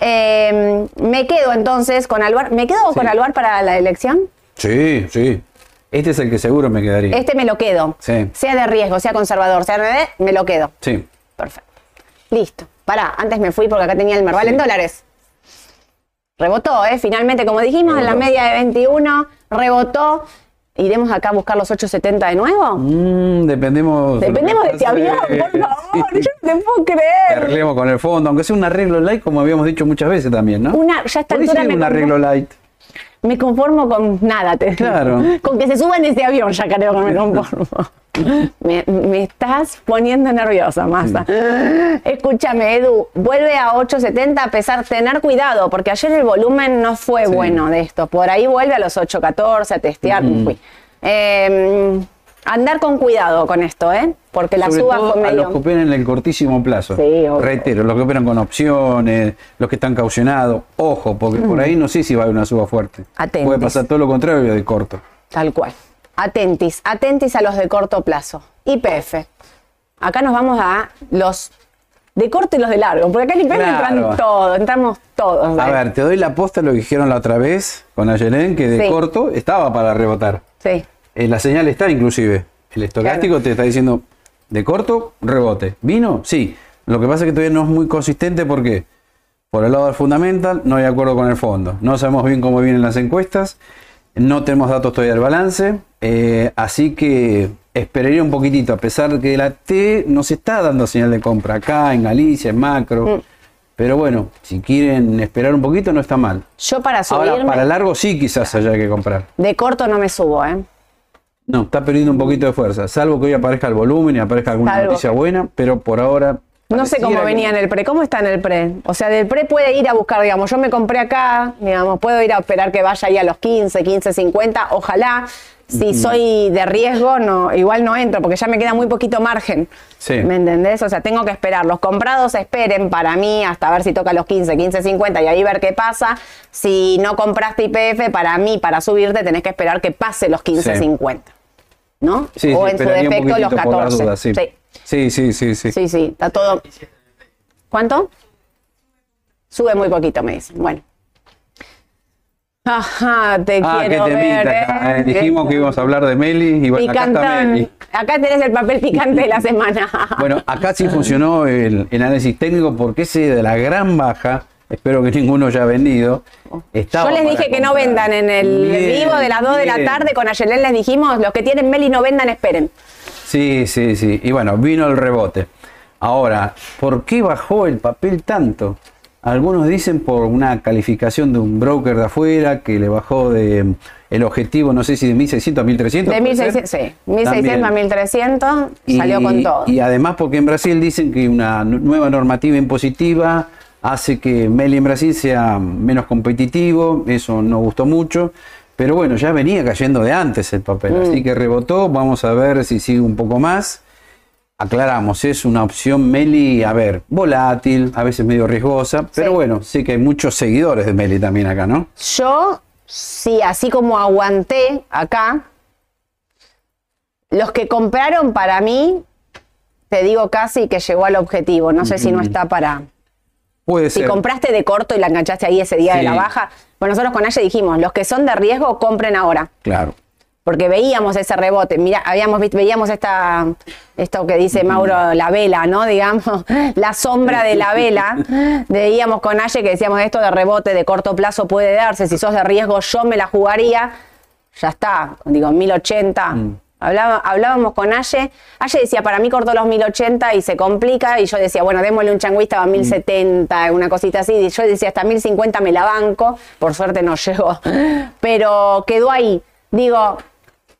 Eh, me quedo entonces con Alvar. ¿Me quedo con Alvar para la elección?
Sí, sí. Este es el que seguro me quedaría.
Este me lo quedo.
Sí.
Sea de riesgo, sea conservador, sea de me lo quedo.
Sí.
Perfecto. Listo. Pará, antes me fui porque acá tenía el Merval en dólares. Rebotó, ¿eh? Finalmente, como dijimos, en la media de 21, rebotó. ¿Iremos acá a buscar los 870 de nuevo?
Mm, dependemos.
Dependemos de este avión, por
Sí.
favor. Yo no te puedo creer.
Arreglemos con el fondo, aunque sea un arreglo light, como habíamos dicho muchas veces también, ¿no?
Una, ya me
un arreglo light.
Me conformo con nada, te
Claro.
Con que se suban ese avión ya creo que me conformo. Me, me estás poniendo nerviosa, Masa. Escúchame, Edu, vuelve a 870 a pesar, tener cuidado, porque ayer el volumen no fue
Sí.
bueno de esto. Por ahí vuelve a los 814 a testear. Uy. Eh, andar con cuidado con esto, ¿eh? Porque la
Sobre
suba
todo
fue
a
medio.
los que operan en el cortísimo plazo.
Sí.
Reitero, los que operan con opciones, los que están caucionados. Ojo, porque por ahí no sé si va a haber una suba fuerte.
Atentis.
Puede pasar todo lo contrario de corto.
Tal cual. Atentis, atentis a los de corto plazo. IPF. Acá nos vamos a los de corto y los de largo, porque acá en IPF
Claro.
entran todos, entramos todos.
A ver, te doy la posta lo que dijeron la otra vez con Ayelen, que de
Sí.
corto estaba para rebotar.
Sí,
Eh, la señal está inclusive. El estocástico te está diciendo de corto, rebote. ¿Vino? Sí. Lo que pasa es que todavía no es muy consistente porque por el lado del fundamental no hay acuerdo con el fondo. No sabemos bien cómo vienen las encuestas. No tenemos datos todavía del balance. eh, así que esperaría un poquitito, a pesar de que la T nos está dando señal de compra acá, en Galicia, en macro.
Mm.
Pero bueno, si quieren esperar un poquito no está mal.
yo para subirme
Ahora, para largo sí quizás haya que comprar.
de corto no me subo, ¿eh?
No, está perdiendo un poquito de fuerza, salvo que hoy aparezca el volumen y aparezca alguna
Salvo.
noticia buena, pero por ahora...
No sé cómo
que-
venía en el pre. ¿Cómo está en el pre? O sea, del pre puede ir a buscar, digamos, yo me compré acá, digamos, puedo ir a esperar que vaya ahí a los 15, 15, 50, ojalá. Si soy de riesgo, no, igual no entro, porque ya me queda muy poquito margen.
Sí.
¿Me entendés? O sea, tengo que esperar. Los comprados esperen para mí hasta ver si toca los 15, 15, 50 y ahí ver qué pasa. Si no compraste IPF, para mí, para subirte, tenés que esperar que pase los 15,
Sí.
50. ¿No?
Sí,
o
sí,
en su defecto los
poquitito por las
14.
dudas, sí.
sí.
Sí, sí, sí, sí.
Está todo. ¿Cuánto? Sube muy poquito, me dicen. Bueno. Ajá, te
Ah,
quiero ver.
temita acá,
¿eh?
eh. Dijimos que íbamos a hablar de Meli y bueno, acá está. Meli.
Acá tenés el papel picante de la semana.
Bueno, acá sí funcionó el, el análisis técnico porque ese de la gran baja, espero que ninguno haya vendido, estaba
Yo les dije que no vendan en el
Bien,
vivo de las 2 de la tarde con Ayelén les dijimos, los que tienen Meli no vendan, esperen.
Sí, sí, sí. Y bueno, vino el rebote. Ahora, ¿por qué bajó el papel tanto? Algunos dicen por una calificación de un broker de afuera que le bajó de mm, el objetivo, no sé si de 1600 a 1300.
De
¿puede ser?
1600, sí, 1600 a
También.
1300
Y-
salió con todo.
Y además porque en Brasil dicen que una nu- nueva normativa impositiva hace que Meli en Brasil sea menos competitivo, eso no gustó mucho, pero bueno, ya venía cayendo de antes el papel,
Mm.
así que rebotó, vamos a ver si sigue un poco más. Aclaramos, es una opción Meli, a ver, volátil, a veces medio riesgosa, pero
Sí.
bueno, sí que hay muchos seguidores de Meli también acá, ¿no?
Yo, sí, así como aguanté acá, los que compraron para mí, te digo casi que llegó al objetivo. No sé si no está para.
Puede
Si
ser.
compraste de corto y la enganchaste ahí ese día de la baja, bueno, nosotros con Aye dijimos, los que son de riesgo, compren ahora.
Claro.
Porque veíamos ese rebote, mira, habíamos visto, veíamos esta, esto que dice Mauro, la vela, ¿no? Digamos, la sombra de la vela. Veíamos con Aye que decíamos esto de rebote de corto plazo puede darse, si sos de riesgo yo me la jugaría, ya está, digo, 1080. Hablaba- hablábamos con Aye, Aye decía, para mí cortó los 1080 y se complica, y yo decía, bueno, démosle un changüista a 1070, una cosita así, y yo decía, hasta 1050 me la banco, por suerte no llegó, pero quedó ahí. Digo,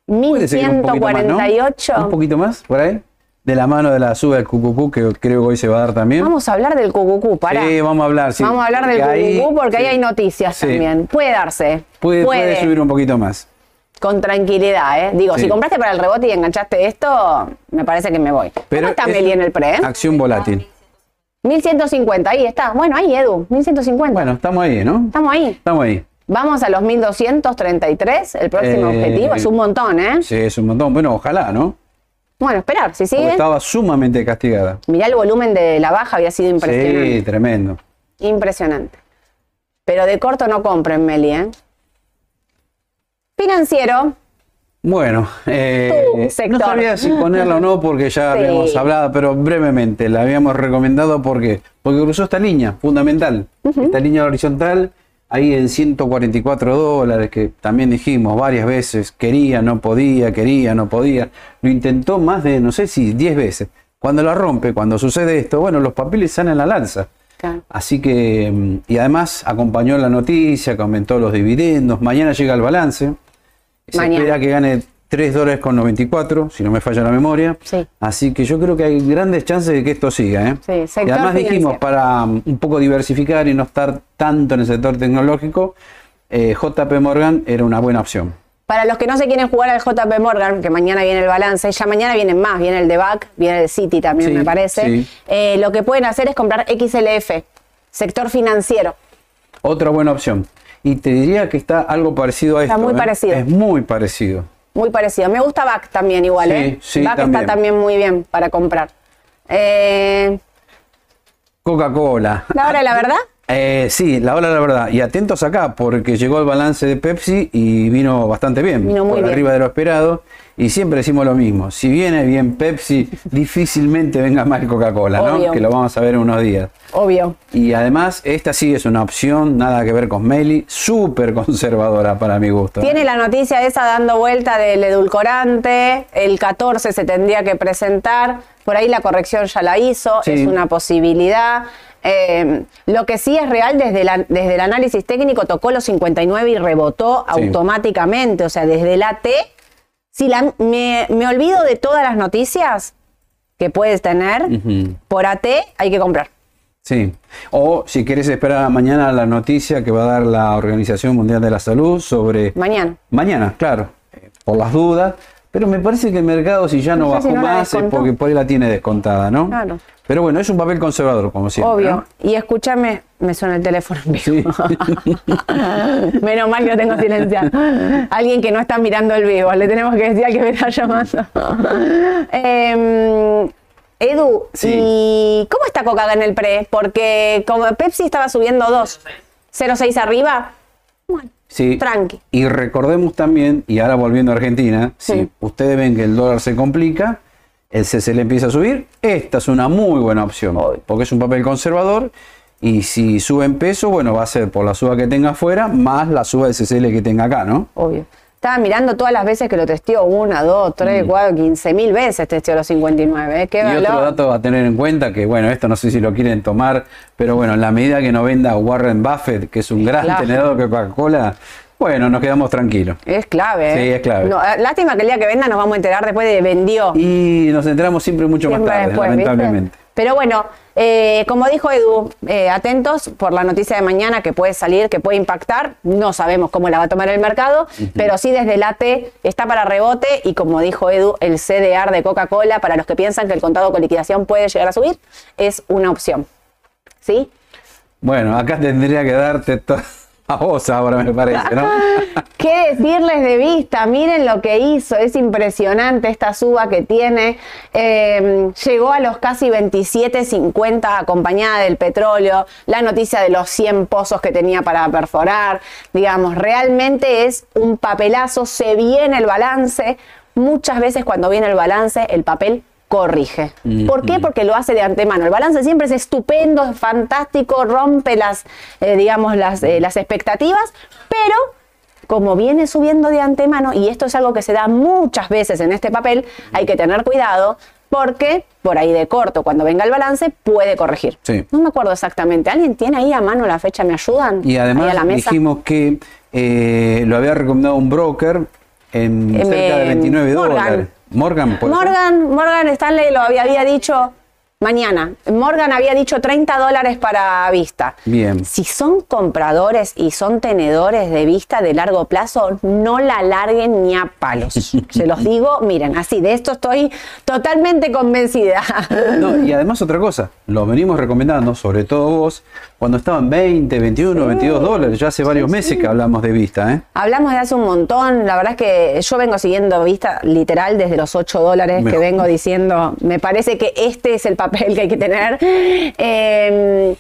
Puede ser que un poquito más, ¿no?
1148.
Un poquito más, por ahí. De la mano de la suba del cucucú, que creo que hoy se va a dar también.
Vamos a hablar del cucucú, pará.
Sí, vamos a hablar. sí.
Vamos a hablar del
Porque
cucucú porque ahí hay noticias
Sí.
también. Puede darse.
Puede, puede subir un poquito más.
Con tranquilidad, ¿eh? Digo,
Sí.
si compraste para el rebote y enganchaste esto, me parece que me voy.
Pero
¿Cómo está
es
Meli en el pre? eh?
Acción volátil.
1150, ahí está. Bueno, ahí, Edu, 1150.
Bueno, estamos ahí, ¿no?
Estamos ahí.
Estamos ahí.
Vamos a los 1233, el próximo
Eh,
objetivo. Es un montón, ¿eh?
Sí, es un montón. Bueno, ojalá, ¿no?
Bueno, esperar, si
Porque
sigue.
estaba sumamente castigada.
Mirá el volumen de la baja, había sido impresionante.
Sí, tremendo.
Impresionante. Pero de corto no compren, Meli, ¿eh? Financiero.
Bueno, eh, no sabía si ponerla o no porque ya
Sí.
habíamos hablado, pero brevemente la habíamos recomendado porque porque cruzó esta línea fundamental, esta línea horizontal ahí en 144 dólares que también dijimos varias veces quería, no podía, quería, no podía, lo intentó más de no sé si 10 veces. Cuando la rompe, cuando sucede esto, bueno, los papeles salen al alza.
Claro.
Así que, mm, y además acompañó la noticia que aumentó los dividendos. Mañana llega el balance. Se
Mañana.
espera que gane 3 dólares con 94, si no me falla la memoria.
Sí.
Así que yo creo que hay grandes chances de que esto siga. ¿eh?
Sí, sector
y además dijimos,
financiero.
para mm, un poco diversificar y no estar tanto en el sector tecnológico, eh, JP Morgan era una buena opción.
Para los que no se quieren jugar al JP Morgan, que mañana viene el balance, ya mañana vienen más, viene el de BAC, viene el City también
Sí,
me parece. Eh, lo que pueden hacer es comprar XLF, sector financiero.
Otra buena opción. Y te diría que está algo parecido a
Está
esto.
muy
¿eh?
parecido.
Es muy parecido.
Muy parecido. Me gusta BAC también igual,
Sí,
¿eh?
sí,
BAC
también.
está también muy bien para comprar. Eh,
Coca-Cola.
¿La hora de la verdad?
Eh, sí, la hora la verdad. Y atentos acá, porque llegó el balance de Pepsi y vino bastante bien.
Vino muy
por
bien.
arriba de lo esperado. Y siempre decimos lo mismo. Si viene bien Pepsi, difícilmente venga mal Coca-Cola, ¿no? Que lo vamos a ver en unos días.
Obvio.
Y además, esta sí es una opción, nada que ver con Meli, súper conservadora para mi gusto. ¿eh?
Tiene la noticia esa dando vuelta del edulcorante, el 14 se tendría que presentar, por ahí la corrección ya la hizo,
Sí.
es una posibilidad. Eh, lo que sí es real, desde, la- desde el análisis técnico tocó los 59 y rebotó
Sí.
automáticamente, o sea, desde el AT, si la, me, me olvido de todas las noticias que puedes tener,
Ujú.
por AT hay que comprar.
Sí. O si querés esperar a mañana la noticia que va a dar la Organización Mundial de la Salud sobre
Mañana.
Mañana, claro, eh, por las dudas. Pero me parece que el mercado, si ya no,
No sé
bajó
si no la
más, es porque por ahí la tiene descontada, ¿no?
Claro.
Pero bueno, es un papel conservador, como siempre.
Obvio.
¿no?
Y escúchame, me suena el teléfono en vivo.
Sí.
Menos mal que lo tengo silenciado. Alguien que no está mirando el vivo, le tenemos que decir al que me está llamando. Em, Edu,
Sí.
¿y cómo está Coca en el pre? Porque como Pepsi estaba subiendo 2, 0,6 arriba. Bueno,
Sí.
tranqui.
Y recordemos también, y ahora volviendo a Argentina,
Sí.
si ustedes ven que el dólar se complica, el CCL empieza a subir, esta es una muy buena opción,
Obvio.
porque es un papel conservador. Y si sube en peso, bueno, va a ser por la suba que tenga afuera, más la suba del CCL que tenga acá, ¿no?
Obvio. Estaba mirando todas las veces que lo testeó, una, dos, tres, cuatro, quince mil veces testeó los 59. ¿eh? Qué
Mm. Y otro dato a tener en cuenta, que bueno, esto no sé si lo quieren tomar, pero bueno, en la medida que no venda Warren Buffett, que es un gran
Claro.
tenedor de Coca-Cola, bueno, nos quedamos tranquilos.
Es clave. ¿eh?
Sí, es clave.
No, eh, lástima que el día que venda nos vamos a enterar después de vendió.
Y nos enteramos siempre mucho más tarde,
después, ¿viste? Pero bueno, eh, como dijo Edu, eh, atentos por la noticia de mañana que puede salir, que puede impactar. No sabemos cómo la va a tomar el mercado, pero sí desde el AT está para rebote y como dijo Edu, el CDR de Coca-Cola, para los que piensan que el contado con liquidación puede llegar a subir, es una opción. ¿Sí?
Bueno, acá tendría que darte a vos ahora, me parece, ¿no?
¿Qué decirles de vista? Miren lo que hizo, es impresionante esta suba que tiene. Eh, llegó a los casi 27.50 acompañada del petróleo, la noticia de los 100 pozos que tenía para perforar. Digamos, realmente es un papelazo, se viene el balance. Muchas veces cuando viene el balance, el papel corrige. ¿Por qué? Porque lo hace de antemano. El balance siempre es estupendo, es fantástico, rompe las, eh, digamos, las, eh, las expectativas, pero como viene subiendo de antemano, y esto es algo que se da muchas veces en este papel, hay que tener cuidado porque por ahí de corto, cuando venga el balance, puede corregir.
Sí.
No me acuerdo exactamente. ¿Alguien tiene ahí a mano la fecha? ¿Me ayudan?
Y además dijimos que eh, lo había recomendado un broker en
Eh,
cerca de
me-
29
Morgan.
dólares. Morgan.
Morgan, Morgan Stanley lo había, había dicho Mañana. Morgan había dicho 30 dólares para vista.
Bien.
Si son compradores y son tenedores de vista de largo plazo, no la larguen ni a palos. Se los digo, miren, así, de esto estoy totalmente convencida.
No, y además otra cosa, lo venimos recomendando, sobre todo vos, cuando estaban 20, 21, 22 dólares, ya hace varios meses que hablamos de vista, ¿eh?
Hablamos de hace un montón, la verdad es que yo vengo siguiendo vista literal desde los 8 dólares que vengo diciendo, me parece que este es el papel que hay que tener. Eh,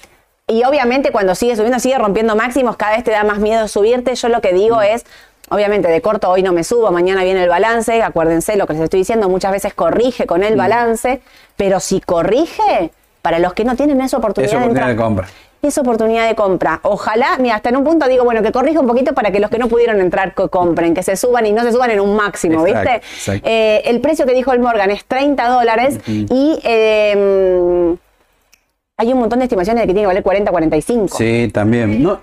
y obviamente cuando sigue subiendo, sigue rompiendo máximos, cada vez te da más miedo subirte. Yo lo que digo es, obviamente de corto hoy no me subo, mañana viene el balance, acuérdense lo que les estoy diciendo, muchas veces corrige con el balance, pero si corrige, para los que no tienen esa oportunidad,
oportunidad
entrar-
de compra.
Es oportunidad de compra. Ojalá, mira, hasta en un punto digo, bueno, que corrija un poquito para que los que no pudieron entrar co- compren, que se suban y no se suban en un máximo,
Exacto,
¿viste?
exacto.
Eh, el precio que dijo el Morgan es 30 dólares y eh, hay un montón de estimaciones de que tiene que valer 40, 45.
Sí, también. No,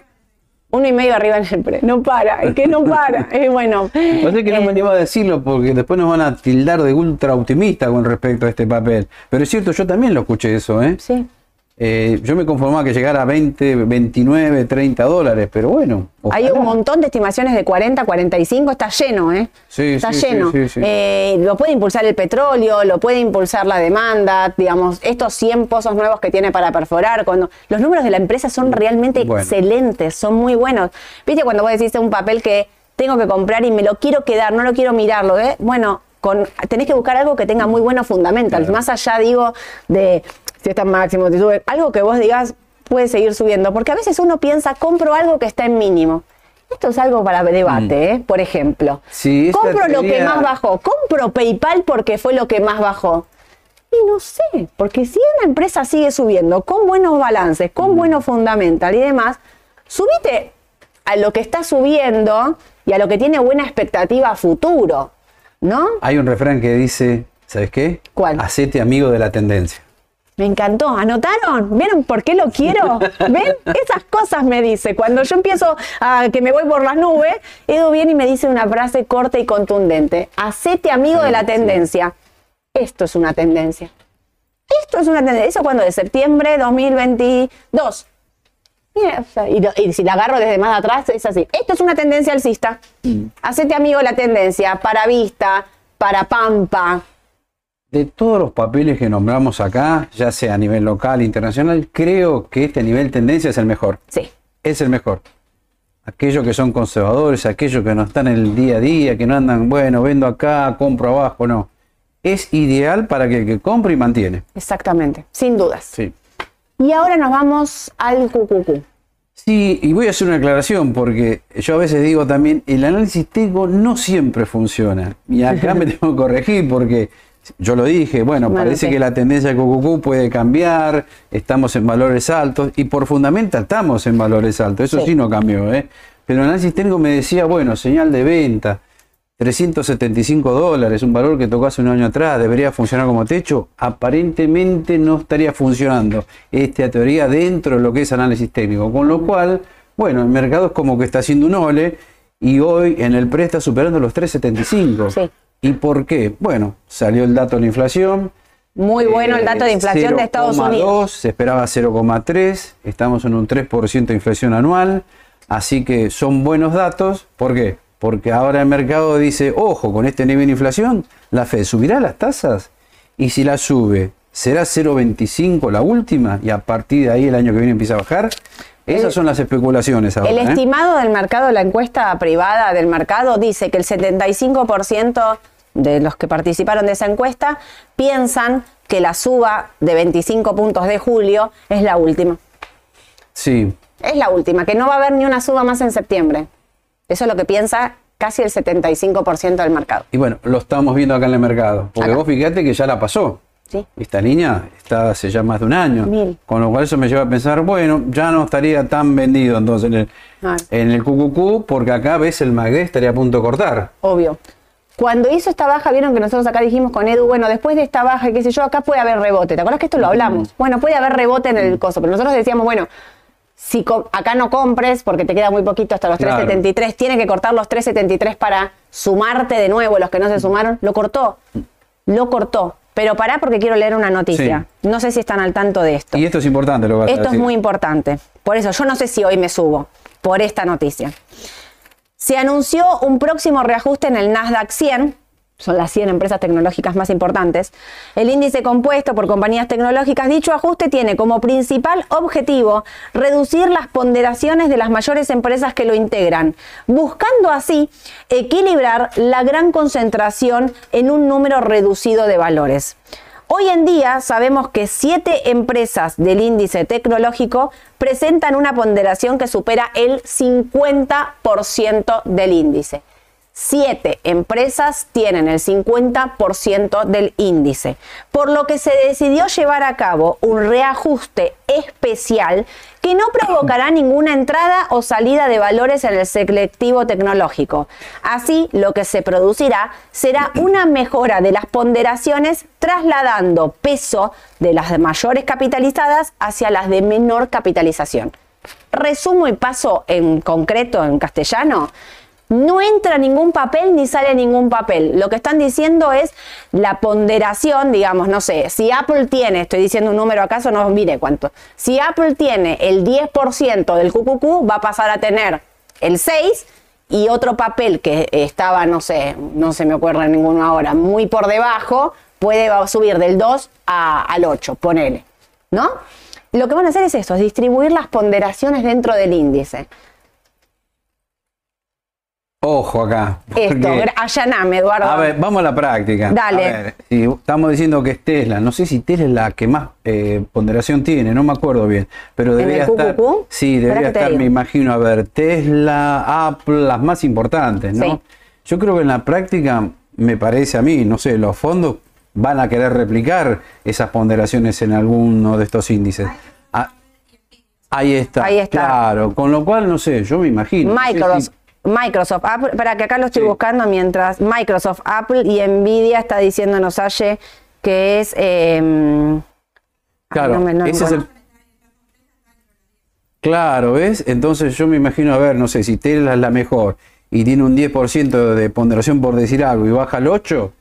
Uno y medio arriba en el precio. No para, es que no para. Es bueno.
Pasa que no me animo a decirlo porque después nos van a tildar de ultra optimista con respecto a este papel. Pero es cierto, yo también lo escuché eso, ¿eh?
Sí.
Eh, yo me conformaba que llegara a 20, 29, 30 dólares, pero bueno.
Hay un montón de estimaciones de 40, 45, está lleno, ¿eh?
Sí,
está
sí,
lleno.
sí, sí.
Eh, lo puede impulsar el petróleo, lo puede impulsar la demanda, digamos, estos 100 pozos nuevos que tiene para perforar. Cuando los números de la empresa son realmente
Bueno.
excelentes, son muy buenos. ¿Viste cuando vos decís un papel que tengo que comprar y me lo quiero quedar, no lo quiero mirarlo, ¿eh? Bueno, con, tenés que buscar algo que tenga muy buenos fundamentals. Más allá, digo, de si está en máximo, te sube, algo que vos digas puede seguir subiendo. Porque a veces uno piensa, compro algo que está en mínimo. Esto es algo para debate, ¿eh? Por ejemplo.
Sí,
compro lo que más bajó. Compro PayPal porque fue lo que más bajó. Y no sé, porque si una empresa sigue subiendo con buenos balances, con buenos fundamental y demás, subite a lo que está subiendo y a lo que tiene buena expectativa a futuro, ¿no?
Hay un refrán que dice, ¿sabes qué?
¿Cuál?
Hacete amigo de la tendencia.
Me encantó. ¿Anotaron? ¿Vieron por qué lo quiero? ¿Ven? Esas cosas me dice. Cuando yo empiezo a que me voy por las nubes, Edu viene y me dice una frase corta y contundente. Hacete amigo de la tendencia. Esto es una tendencia. Esto es una tendencia. ¿Eso cuando? De septiembre 2022. Mira, o sea, y, y si la agarro desde más atrás, es así. Esto es una tendencia alcista. Hacete amigo de la tendencia. Para Vista, para Pampa.
De todos los papeles que nombramos acá, ya sea a nivel local, internacional, creo que este nivel tendencia es el mejor.
Sí.
Es el mejor. Aquellos que son conservadores, aquellos que no están en el día a día, que no andan, bueno, vendo acá, compro abajo, no. Es ideal para que el que compre y mantiene.
Exactamente. Sin dudas.
Sí.
Y ahora nos vamos al QQQ.
Sí, y voy a hacer una aclaración porque yo a veces digo también, el análisis técnico no siempre funciona. Y acá me tengo que corregir porque yo lo dije, bueno,
Bueno,
parece que la tendencia de QQQ puede cambiar, estamos en valores altos y por fundamental estamos en valores altos, eso
Sí.
sí, no cambió, ¿eh? Pero el análisis técnico me decía, bueno, señal de venta, 375 dólares, un valor que tocó hace un año atrás, debería funcionar como techo, aparentemente no estaría funcionando esta teoría dentro de lo que es análisis técnico, con lo cual, bueno, el mercado es como que está haciendo un ole y hoy en el pre está superando los 375.
Sí.
¿Y por qué? Bueno, salió el dato de la inflación.
Muy bueno el
eh,
dato de inflación de Estados
0,2,
Unidos.
Se esperaba 0,3, estamos en un 3% de inflación anual, así que son buenos datos. ¿Por qué? Porque ahora el mercado dice, ojo, con este nivel de inflación, la Fed subirá las tasas y si la sube, será 0,25 la última y a partir de ahí el año que viene empieza a bajar. Esas son las especulaciones ahora.
El
¿eh?
estimado del mercado, la encuesta privada del mercado, dice que el 75% de los que participaron de esa encuesta piensan que la suba de 25 puntos de julio es la última.
Sí,
Es la última, que no va a haber ni una suba más en septiembre. Eso es lo que piensa casi el 75% del mercado.
y bueno, lo estamos viendo acá en el mercado. Porque
Acá.
vos fíjate que ya la pasó.
¿sí?
Esta línea está hace ya más de un año.
Mil.
Con lo cual eso me lleva a pensar, bueno, ya no estaría tan vendido entonces en el, en el QQQ, porque acá ves el MACD estaría a punto de cortar.
Obvio. Cuando hizo esta baja, vieron que nosotros acá dijimos con Edu, bueno, después de esta baja, qué sé yo, acá puede haber rebote. ¿Te acuerdas que esto lo hablamos? Bueno, puede haber rebote en el coso, pero nosotros decíamos, bueno, si acá no compres, porque te queda muy poquito hasta los
Claro.
373, tiene que cortar los 373 para sumarte de nuevo los que no se sumaron, lo cortó. Lo cortó. Pero pará porque quiero leer una noticia. No sé si están al tanto de esto.
Y esto es importante lo que vas a
Esto es
decir.
muy importante. Por eso yo no sé si hoy me subo por esta noticia. Se anunció un próximo reajuste en el Nasdaq 100, son las 100 empresas tecnológicas más importantes. El índice compuesto por compañías tecnológicas, dicho ajuste tiene como principal objetivo reducir las ponderaciones de las mayores empresas que lo integran, buscando así equilibrar la gran concentración en un número reducido de valores. Hoy en día sabemos que siete empresas del índice tecnológico presentan una ponderación que supera el 50% del índice. Siete empresas tienen el 50% del índice, por lo que se decidió llevar a cabo un reajuste especial que no provocará ninguna entrada o salida de valores en el selectivo tecnológico. Así, lo que se producirá será una mejora de las ponderaciones trasladando peso de las mayores capitalizadas hacia las de menor capitalización. Resumo y paso en concreto en castellano. No entra ningún papel ni sale ningún papel. Lo que están diciendo es la ponderación, digamos, no sé, si Apple tiene, estoy diciendo un número acaso, no mire cuánto. Si Apple tiene el 10% del QQQ, va a pasar a tener el 6 y otro papel que estaba, no sé, no se me ocurre ninguno ahora, muy por debajo, puede subir del 2 a- al 8, ponele, ¿no? Lo que van a hacer es esto, es distribuir las ponderaciones dentro del índice.
Ojo acá.
Esto, allaname, Eduardo.
A ver, vamos a la práctica.
Dale.
A ver, si estamos diciendo que es Tesla. No sé si Tesla es la que más eh, ponderación tiene, no me acuerdo bien. Pero
¿En
debería
el
estar.
QQQ?
Sí, debería estar, me imagino, a ver, Tesla, Apple, las más importantes, ¿no?
Sí.
Yo creo que en la práctica, me parece a mí, no sé, los fondos van a querer replicar esas ponderaciones en alguno de estos índices. Ah, ahí está.
Ahí está.
Claro, con lo cual, no sé, yo me imagino. no sé
Microsoft,
si-
Microsoft, Apple, para que acá lo estoy
Sí.
buscando mientras Microsoft, Apple y Nvidia está diciéndonos Aye que es em,
Claro,
no me- no
ese es el... Claro, ¿ves? Entonces yo me imagino, a ver, no sé, si Tesla es la mejor y tiene un 10% de ponderación por decir algo y baja al 8%,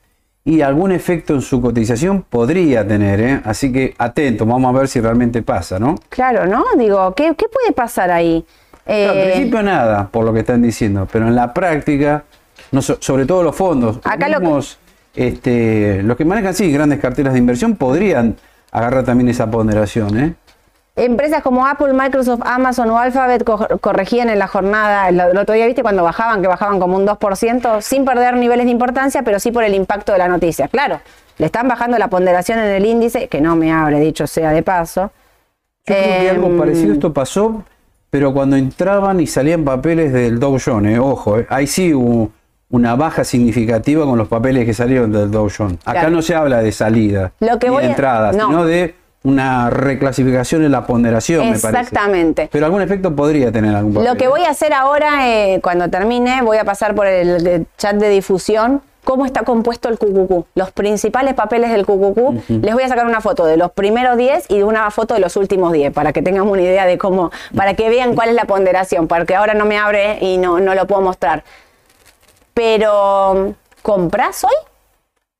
y algún efecto en su cotización podría tener, ¿eh? Así que atento, vamos a ver si realmente pasa, ¿no?
Claro, ¿no? Digo, ¿qué, qué puede pasar ahí?
Claro, al
Eh,
principio nada, por lo que están diciendo, pero en la práctica, no sobre todo los fondos,
Acá lo que-
mismos, este, los que manejan sí grandes carteras de inversión podrían agarrar también esa ponderación, ¿eh?
Empresas como Apple, Microsoft, Amazon o Alphabet co- corregían en la jornada, el, otro día viste cuando bajaban, que bajaban como un 2%, sin perder niveles de importancia, pero sí por el impacto de la noticia. Claro, le están bajando la ponderación en el índice, que no me abre, dicho sea de paso.
Yo creo que algo
Em,
parecido esto pasó, pero cuando entraban y salían papeles del Dow Jones, eh, ojo, eh, ahí sí hubo una baja significativa con los papeles que salieron del Dow Jones. Acá
Claro.
no se habla de salida
Lo que
ni
voy
de
a-
entrada,
no.
sino de una reclasificación en la ponderación, me parece.
Exactamente.
Pero algún efecto podría tener algún papel.
Lo que voy a hacer ahora, eh, cuando termine, voy a pasar por el chat de difusión. ¿Cómo está compuesto el QQQ? Los principales papeles del QQQ. Les voy a sacar una foto de los primeros 10 y una foto de los últimos 10 para que tengan una idea de cómo, para que vean cuál es la ponderación, porque ahora no me abre y no, no lo puedo mostrar. Pero, ¿comprás hoy?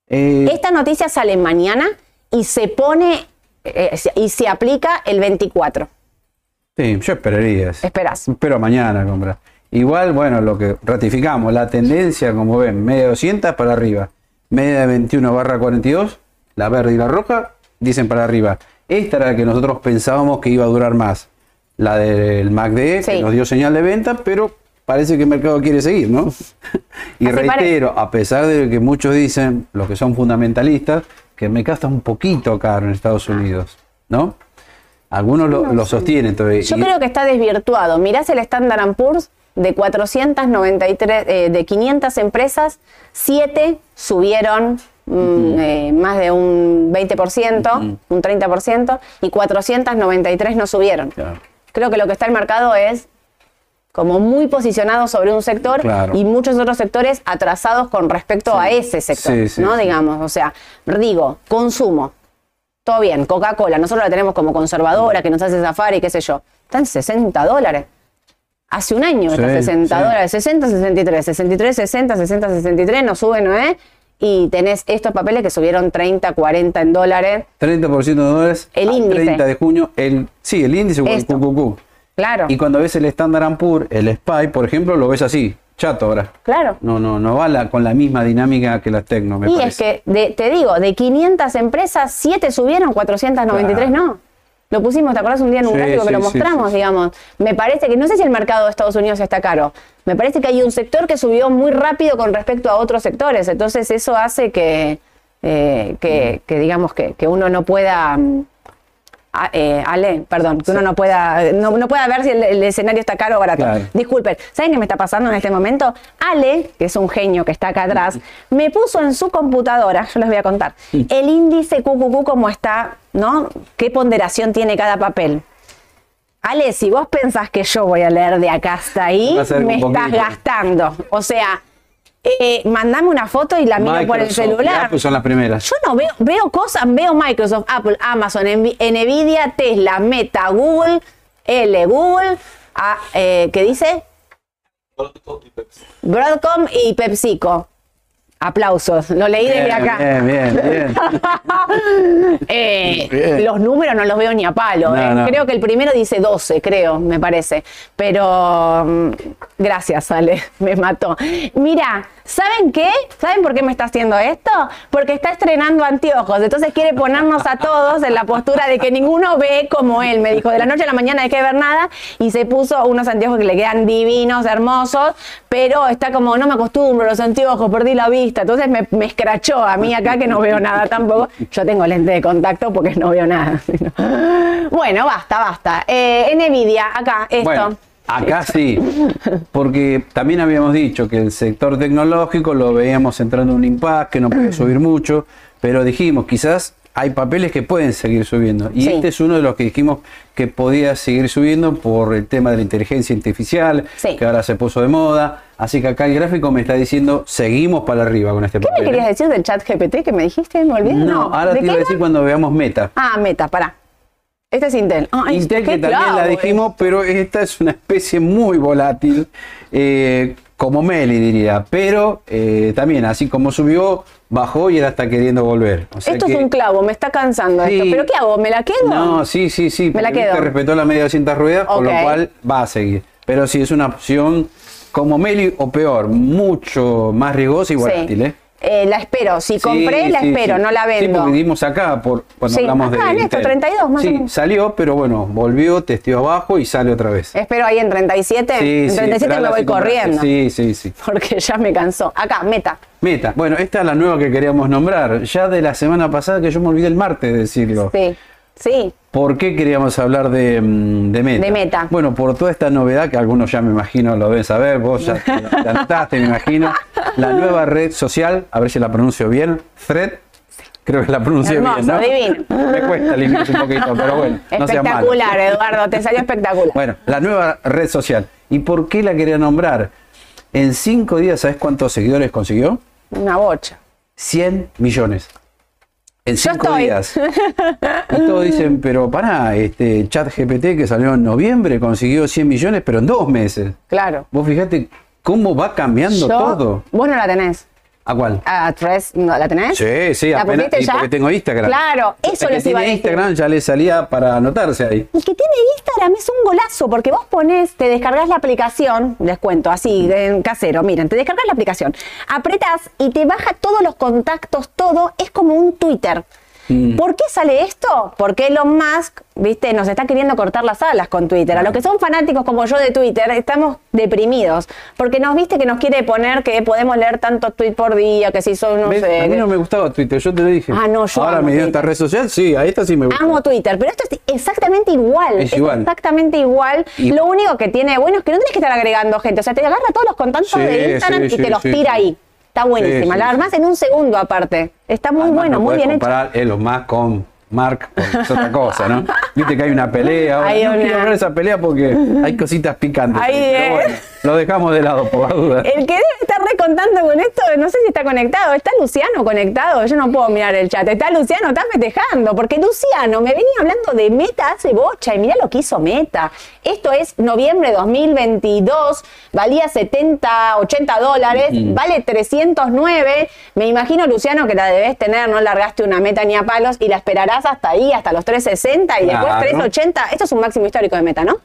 Eh,
Esta noticia sale mañana y se pone eh, y se aplica el 24.
sí, yo esperaría.
Esperás.
Espero mañana comprar. Igual, bueno, lo que ratificamos, la tendencia, como ven, media de 200 para arriba, media de 21 barra 42, la verde y la roja, dicen para arriba. Esta era la que nosotros pensábamos que iba a durar más, la del MACD,
Sí.
que nos dio señal de venta, pero parece que el mercado quiere seguir, ¿no? y
Así
reitero, a pesar de que muchos dicen, los que son fundamentalistas, que el mercado está un poquito caro en Estados Unidos, ¿no? Algunos lo, lo sostienen todavía.
Yo
y-
creo que está desvirtuado. Mirás el Standard Poor's de 493, eh, de 500 empresas, 7 subieron mm, eh, más de un 20%, un 30%, y 493 no subieron.
Claro.
Creo que lo que está el mercado es como muy posicionado sobre un sector
Claro.
y muchos otros sectores atrasados con respecto a ese sector,
Sí, sí,
¿no? Digamos, o sea, digo, consumo, todo bien, Coca-Cola, nosotros la tenemos como conservadora, que nos hace zafar y qué sé yo, está en 60 dólares. Hace un año
Sí,
60
sí.
dólares, 60, 63, 63, 60, 60, 63, no sube, ¿no es? y tenés estos papeles que subieron 30, 40 en dólares.
30% de dólares.
El índice.
30 de junio. El, sí, el índice o el. QQQ.
Claro,
Y cuando ves el Standard Poor's, el SPY, por ejemplo, lo ves así, chato ahora.
claro.
No, no, no va la- con la misma dinámica que las Tecno, me
Y es
parece.
que, de- te digo, de 500 empresas, 7 subieron, 493 no. Lo pusimos, ¿te acordás un día en un
Sí,
gráfico que lo mostramos,
sí.
digamos? Me parece que, no sé si el mercado de Estados Unidos está caro, me parece que hay un sector que subió muy rápido con respecto a otros sectores, entonces eso hace que, eh, que, que digamos, que, que uno no pueda... mm, eh, Ale, perdón, que uno no pueda, no, no pueda ver si el, el escenario está caro o barato.
Claro.
Disculpen, ¿saben qué me está pasando en este momento? Ale, que es un genio que está acá atrás, me puso en su computadora, yo les voy a contar, el índice QQQ como está, ¿no? ¿Qué ponderación tiene cada papel? Ale, si vos pensás que yo voy a leer de acá hasta ahí, me estás gastando. O sea, eh, mandame una foto y la miro por el
y
celular.
Apple son las primeras.
Yo no veo, veo cosas, veo Microsoft, Apple, Amazon, Nvi- Nvidia, Tesla, Meta, Google, L, Google, ah, eh, ¿qué dice? Broadcom y PepsiCo. Aplausos, lo leí desde acá.
Bien, bien, bien.
Eh,
Bien.
los números no los veo ni a palo.
No,
eh.
no.
Creo que el primero dice 12, creo, me parece. Pero mm, gracias, Ale, me mató. Mira, ¿saben qué? ¿Saben por qué me está haciendo esto? Porque está estrenando anteojos. Entonces quiere ponernos a todos en la postura de que ninguno ve como él. Me dijo, de la noche a la mañana hay que ver nada. Y se puso unos anteojos que le quedan divinos, hermosos. Pero está como, no me acostumbro a los anteojos, perdí la vista. Entonces me, me escrachó a mí acá que no veo nada tampoco. Yo tengo lente de contacto porque no veo nada. Bueno, basta, basta. Eh, Nvidia, acá, esto.
Bueno, acá sí, porque también habíamos dicho que el sector tecnológico lo veíamos entrando en un impasse, que no puede subir mucho, pero dijimos, quizás hay papeles que pueden seguir subiendo. Y
Sí.
este es uno de los que dijimos que podía seguir subiendo por el tema de la inteligencia artificial,
Sí.
que ahora se puso de moda. Así que acá el gráfico me está diciendo, seguimos para arriba con este
¿Qué
papel.
me querías decir del chat GPT que me dijiste? ¿Me olvidé?
No, ahora
¿De
te iba
qué
a decir cuando veamos Meta.
Ah, Meta, pará. Este es Intel. Ay,
Intel
qué
que también
clavo,
la
eh.
dijimos, pero esta es una especie muy volátil, eh, como Meli diría, pero eh, también así como subió, bajó y ahora está queriendo volver. O sea
Esto
que-
es un clavo, me está cansando
Sí.
esto. ¿Pero qué hago? ¿Me la quedo?
No, sí, sí, sí,
Me la quedo.
viste, respetó la media de 200 ruedas, con
Ok.
lo cual va a seguir. Pero sí, es una opción como Meli o peor, mucho más riesgosa y volátil,
Sí.
¿eh?
Eh, la espero. Si compré,
Sí,
la
sí,
espero,
sí.
no la
Sí,
vendo.
porque dimos acá por, cuando
Sí,
hablamos
acá
de.
en esto,
Intel.
32 más o
Sí,
menos.
salió, pero bueno, volvió, testeó abajo y sale otra vez.
Espero ahí en 37.
Sí,
en
sí,
37 me voy corriendo.
Sí, sí, sí.
Porque ya me cansó. Acá, Meta.
Meta. Bueno, esta es la nueva que queríamos nombrar. Ya de la semana pasada, que yo me olvidé el martes de decirlo.
Sí. Sí.
¿Por qué queríamos hablar de, mm, de Meta?
De Meta.
Bueno, por toda esta novedad que algunos ya me imagino lo deben saber, vos ya te te anotaste, me imagino. La nueva red social, a ver si la pronuncio bien, Thread. Creo que la pronuncio
Hermoso,
bien, ¿no?
divino.
Me cuesta el un poquito, pero bueno, no.
Espectacular, Eduardo. Te salió espectacular.
Bueno, la nueva red social. ¿Y por qué la quería nombrar? En cinco días, ¿sabes cuántos seguidores consiguió?
Una bocha.
100 millones. En cinco días. Y todos dicen, pero pará, este chat GPT que salió en noviembre consiguió 100 millones, pero en dos meses.
Claro.
Vos fíjate cómo va cambiando
Yo-
todo.
Vos no la tenés.
¿A cuál?
A Tres, ¿no la tenés?
Sí, sí,
¿La
apenas y
ya?
porque tengo Instagram.
Claro, eso les iba a
tiene
decir.
Instagram ya le salía para anotarse ahí.
El que tiene Instagram es un golazo, porque vos ponés, te descargas la aplicación, les cuento, así, en casero, miren, te descargas la aplicación, apretás y te baja todos los contactos, todo, es como un Twitter.
Mm.
¿Por qué sale esto? Porque Elon Musk, viste, nos está queriendo cortar las alas con Twitter. A los que son fanáticos como yo de Twitter, estamos deprimidos. Porque nos viste que nos quiere poner que podemos leer tantos tweets por día, que si son, no
¿Ves?
sé.
a mí
que-
no me gustaba Twitter, yo te lo dije.
Ah, no, yo
Ahora me dio esta red social, sí, a esta sí me gusta.
Amo Twitter, pero esto es exactamente igual.
Es igual.
exactamente igual.
Y-
Lo único que tiene bueno es que no tienes que estar agregando gente. O sea, te agarra todos los contactos
Sí,
de Instagram
sí,
y te los tira ahí. Está buenísima.
sí,
la
sí.
armás en un segundo aparte. Está muy
Además,
bueno,
no
muy bien hecho.
comparar Elon Musk con Mark, es otra cosa, ¿no? Viste que hay una pelea. ahora.
Hay
no
una-
quiero ver esa pelea porque hay cositas picantes. Ahí, pero bueno, lo dejamos de lado por la duda.
El que debe estar recontando con esto, no sé si está conectado. ¿Está Luciano conectado? Yo no puedo mirar el chat. Está Luciano, está festejando. Porque Luciano me venía hablando de Meta hace bocha. Y mira lo que hizo Meta. Esto es noviembre 2022. Valía 70, 80 dólares. Vale 309. Me imagino, Luciano, que la debes tener. No largaste una Meta ni a palos. Y la esperarás hasta ahí, hasta los 360. Y después
Claro.
380. Esto es un máximo histórico de Meta, ¿no?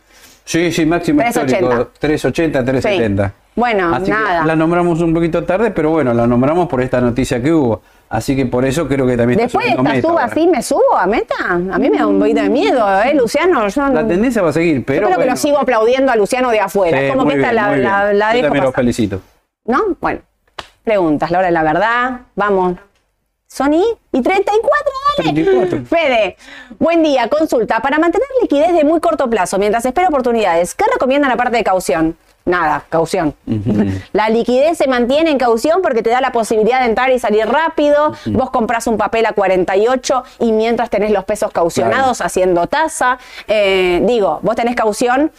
Sí, sí, máximo
380.
histórico. 380, 370.
Sí. Bueno,
Así
nada.
la nombramos un poquito tarde, pero bueno, la nombramos por esta noticia que hubo. Así que por eso creo que también está
Después de
subiendo
esta suba así, ¿me subo a meta? A mí me da un poquito de miedo, ¿eh, Luciano? Yo,
La
yo
tendencia va a seguir, pero.
creo que lo sigo aplaudiendo a Luciano de afuera.
Sí,
como que esta la, la, la
Yo
dejo
también lo
pasar.
felicito.
¿No? Bueno, preguntas, la hora de la verdad. Vamos. Sony y 34, dale.
34.
Fede, buen día. Consulta. Para mantener liquidez de muy corto plazo mientras espero oportunidades, ¿qué recomiendan la parte de caución? Nada, caución. La liquidez se mantiene en caución porque te da la posibilidad de entrar y salir rápido. Vos compras un papel a 48 y mientras tenés los pesos caucionados haciendo tasa. Eh, digo, vos tenés caución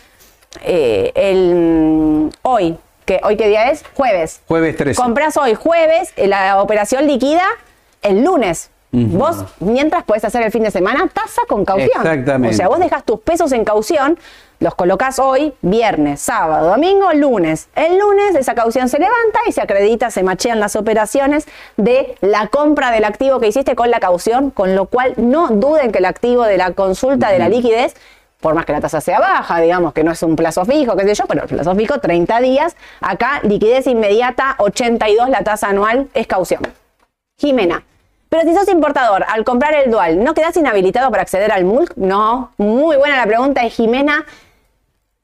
eh, el, hoy. Que, ¿Hoy qué día es? Jueves.
Jueves 13.
Compras hoy jueves, eh, la operación liquida el lunes. Vos, mientras puedes hacer el fin de semana, tasa con caución.
Exactamente.
O sea, vos dejas tus pesos en caución, los colocas hoy, viernes, sábado, domingo, lunes. El lunes esa caución se levanta y se acredita, se machean las operaciones de la compra del activo que hiciste con la caución, con lo cual no duden que el activo de la consulta de la liquidez por más que la tasa sea baja, digamos que no es un plazo fijo, qué sé yo, pero el plazo fijo 30 días, acá liquidez inmediata 82 la tasa anual es caución. Jimena, pero si sos importador, al comprar el dual, ¿no quedás inhabilitado para acceder al MULC? No, muy buena la pregunta de Jimena.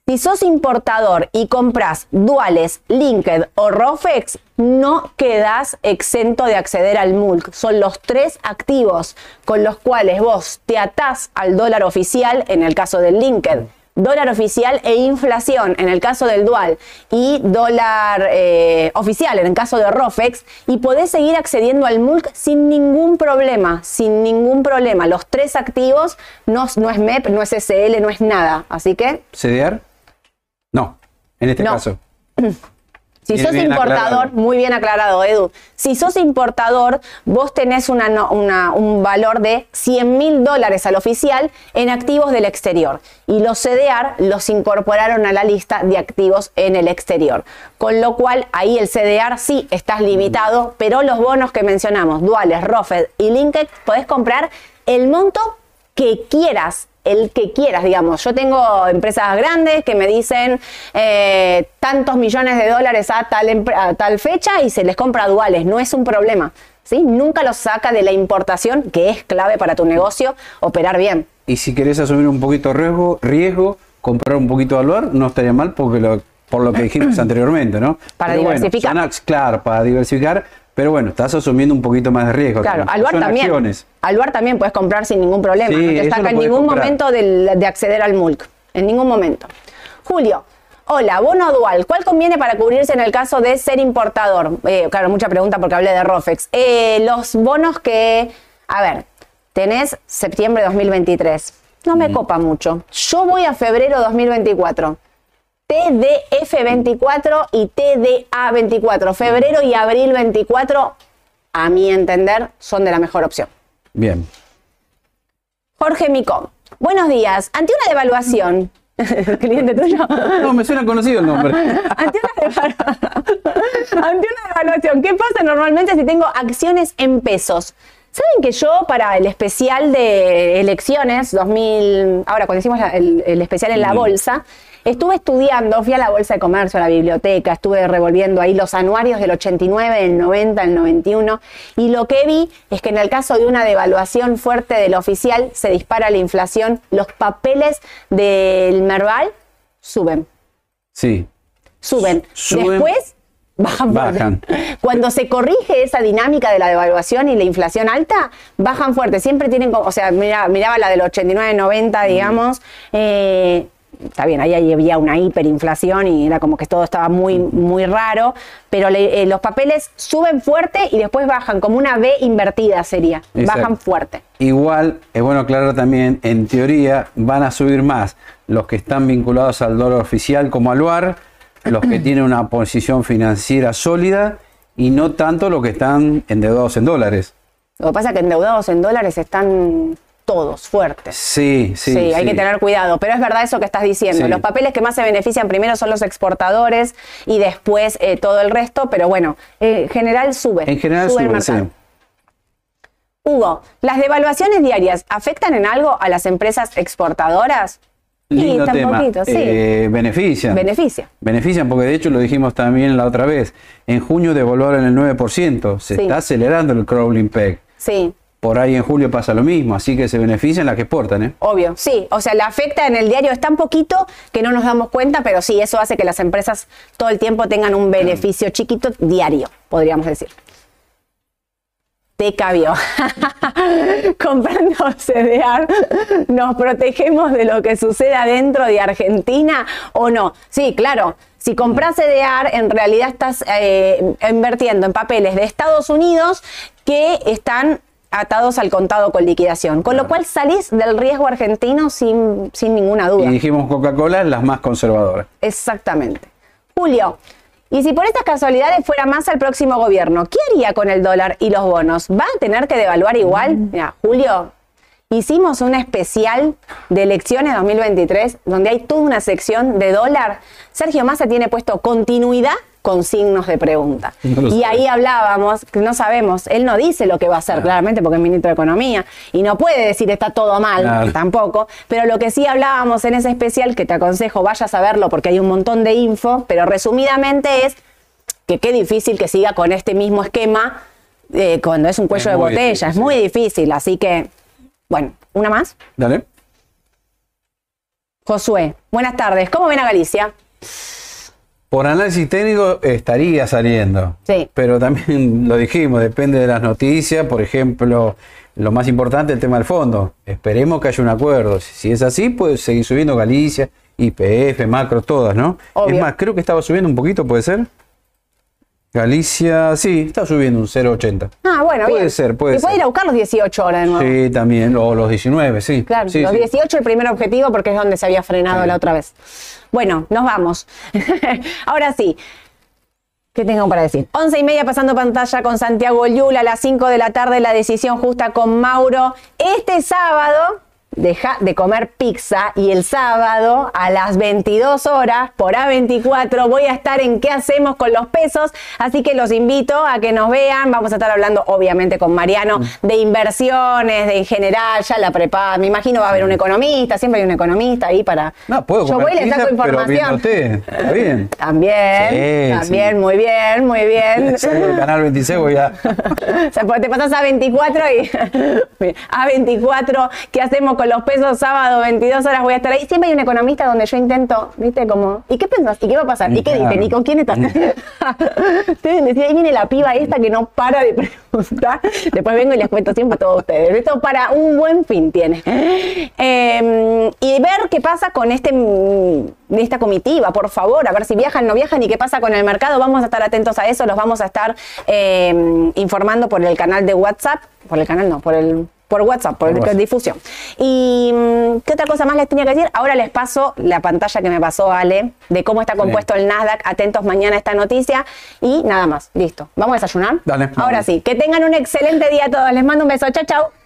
Si sos importador y compras duales, Linked o Rofex, no quedás exento de acceder al MULC. Son los tres activos con los cuales vos te atás al dólar oficial en el caso del Linked. Dólar oficial e inflación en el caso del dual y dólar eh, oficial en el caso de Rofex y podés seguir accediendo al MULC sin ningún problema, sin ningún problema. Los tres activos no, no es MEP, no es SL, no es nada. Así que
¿CDR? No, en este
No.
caso.
Si
Bien,
sos
bien
importador,
aclarado.
muy bien aclarado, Edu. Si sos importador, vos tenés una, no- una- un valor de 100 mil dólares al oficial en activos del exterior. Y los CDR los incorporaron a la lista de activos en el exterior. Con lo cual, ahí el CDR sí estás limitado, pero los bonos que mencionamos, duales, Rofed y Linked, podés comprar el monto que quieras, el que quieras, digamos. Yo tengo empresas grandes que me dicen eh, tantos millones de dólares a tal, a tal fecha y se les compra duales, no es un problema. ¿sí? Nunca los saca de la importación, que es clave para tu negocio, operar bien.
Y si querés asumir un poquito de riesgo, riesgo comprar un poquito de valor, no estaría mal porque lo, por lo que dijimos anteriormente, ¿no?
Para
Pero
diversificar.
claro, para diversificar, pero bueno, estás asumiendo un poquito más de riesgo.
Claro. Aluar también.
acciones.
Aluar también puedes comprar sin ningún problema.
Sí,
no te saca en ningún
comprar.
momento de acceder al MULC. En ningún momento. Julio. Hola, bono dual. ¿Cuál conviene para cubrirse en el caso de ser importador? Eh, claro, mucha pregunta porque hablé de Rofex. Eh, los bonos que. A ver, tenés septiembre 2023. No me copa mucho. Yo voy a febrero 2024. TDF24 y TDA24. Febrero y abril 24, a mi entender, son de la mejor opción.
Bien.
Jorge Micó. Buenos días. Ante una devaluación. ¿Cliente tuyo?
No, me suena conocido el nombre.
Ante una, ante una devaluación, ¿qué pasa normalmente si tengo acciones en pesos? ¿Saben que yo para el especial de elecciones 2000, ahora cuando hicimos el especial en la bolsa, estuve estudiando, fui a la bolsa de comercio, a la biblioteca, estuve revolviendo ahí los anuarios del 89, del 90, del 91, y lo que vi es que en el caso de una devaluación fuerte del oficial se dispara la inflación, los papeles del Merval suben
Sí.
suben.
Suben,
Después bajan. fuerte.
bajan.
Cuando se corrige esa dinámica de la devaluación y la inflación alta, bajan fuerte. Siempre tienen, como- o sea, mira, miraba la del 89-90,
Mm.
digamos. eh, está bien, ahí había una hiperinflación y era como que todo estaba muy, muy raro, pero le- eh, los papeles suben fuerte y después bajan, como una B invertida sería,
Exacto.
bajan fuerte.
Igual, es bueno aclarar también, en teoría van a subir más los que están vinculados al dólar oficial como al VAR, los que tienen una posición financiera sólida y no tanto los que están endeudados en dólares.
Lo que pasa es que endeudados en dólares están todos fuertes.
Sí, sí.
Sí, hay
sí.
que tener cuidado, pero es verdad eso que estás diciendo.
Sí.
Los papeles que más se benefician primero son los exportadores y después eh, todo el resto, pero bueno, en general sube.
En general
sube el
sí.
Hugo, ¿las devaluaciones diarias afectan en algo a las empresas exportadoras?
Lindo tema.
poquito, sí.
Eh, benefician.
Beneficia.
Benefician porque de hecho lo dijimos también la otra vez. En junio devaluaron el 9%. Se
Sí.
está acelerando el crawling peg.
Sí,
Por ahí en julio pasa lo mismo, así que se benefician las que exportan, ¿eh?
obvio. Sí, o sea, la afecta en el diario es tan poquito que no nos damos cuenta, pero sí, eso hace que las empresas todo el tiempo tengan un beneficio chiquito diario, podríamos decir. Te cabió. Comprando CDR, ¿nos protegemos de lo que suceda dentro de Argentina o no? Sí, claro. Si compras CDR, en realidad estás eh, invirtiendo en papeles de Estados Unidos que están atados al contado con liquidación. Con lo cual salís del riesgo argentino sin, sin ninguna duda.
Y dijimos Coca-Cola, las más conservadoras.
Exactamente. Julio, y si por estas casualidades fuera más al próximo gobierno, ¿qué haría con el dólar y los bonos? ¿Va a tener que devaluar igual? Mira, Julio, hicimos un especial de elecciones 2023 donde hay toda una sección de dólar. Sergio Massa tiene puesto continuidad con signos de pregunta.
No
y ahí hablábamos, que no sabemos, él no dice lo que va a hacer claramente porque es ministro de Economía y no puede decir está todo mal,
Claro.
tampoco, pero lo que sí hablábamos en ese especial, que te aconsejo vayas a verlo porque hay un montón de info, pero resumidamente es que qué difícil que siga con este mismo esquema eh, cuando es un cuello
Es
de botella,
difícil,
es
sí.
muy difícil, así que, bueno, una más.
Dale.
Josué, buenas tardes, ¿cómo ven a Galicia?
Por análisis técnico estaría saliendo.
Sí.
Pero también lo dijimos, depende de las noticias. Por ejemplo, lo más importante, el tema del fondo. Esperemos que haya un acuerdo. Si es así, puede seguir subiendo Galicia, IPF, Macro, todas, ¿no?
Obvio.
Es más, creo que estaba subiendo un poquito, ¿puede ser? Galicia, sí, está subiendo un 0,80.
Ah, bueno,
Puede
bien.
ser, puede
y puede ir a buscar los 18 ahora de nuevo.
Sí, también, o los 19, sí.
Claro,
Sí,
los
sí.
18 el primer objetivo porque es donde se había frenado
Sí.
la otra vez. Bueno, nos vamos. Ahora sí. ¿Qué tengo para decir? 11 y media pasando pantalla con Santiago Yula, a las 5 de la tarde la decisión justa con Mauro. Este sábado deja de comer pizza y el sábado a las 22 horas por A24 voy a estar en qué hacemos con los pesos, así que los invito a que nos vean, vamos a estar hablando obviamente con Mariano de inversiones, de en general, ya la prepa, me imagino va a haber un economista, siempre hay un economista ahí para...
No, puedo
Yo voy y le saco información.
Está bien.
También,
Sí,
también,
sí.
muy bien, muy bien.
Del canal 26 voy a...
O sea, pues te pasas a 24 y a 24, ¿qué hacemos con los pesos? Sábado, 22 horas voy a estar ahí. Siempre hay un economista donde yo intento, ¿viste? Como, ¿y qué pensás? ¿Y qué va a pasar? ¿Y qué
Claro.
dicen? ¿Y con quién estás? Ustedes decían, ahí viene la piba esta que no para de preguntar. Después vengo y les cuento siempre a todos ustedes. Esto para un buen fin tiene. Eh, y ver qué pasa con este esta comitiva, por favor, a ver si viajan, no viajan y qué pasa con el mercado. Vamos a estar atentos a eso, los vamos a estar eh, informando por el canal de WhatsApp, por el canal no, por el por WhatsApp, por,
Por
el-
WhatsApp.
difusión. Y mm, qué otra cosa más les tenía que decir. Ahora les paso la pantalla que me pasó Ale de cómo está compuesto el Nasdaq. Atentos mañana a esta noticia y nada más. Listo. Vamos a desayunar.
Dale,
Ahora
vamos.
sí. Que tengan un excelente día a todos. Les mando un beso. Chao, chao.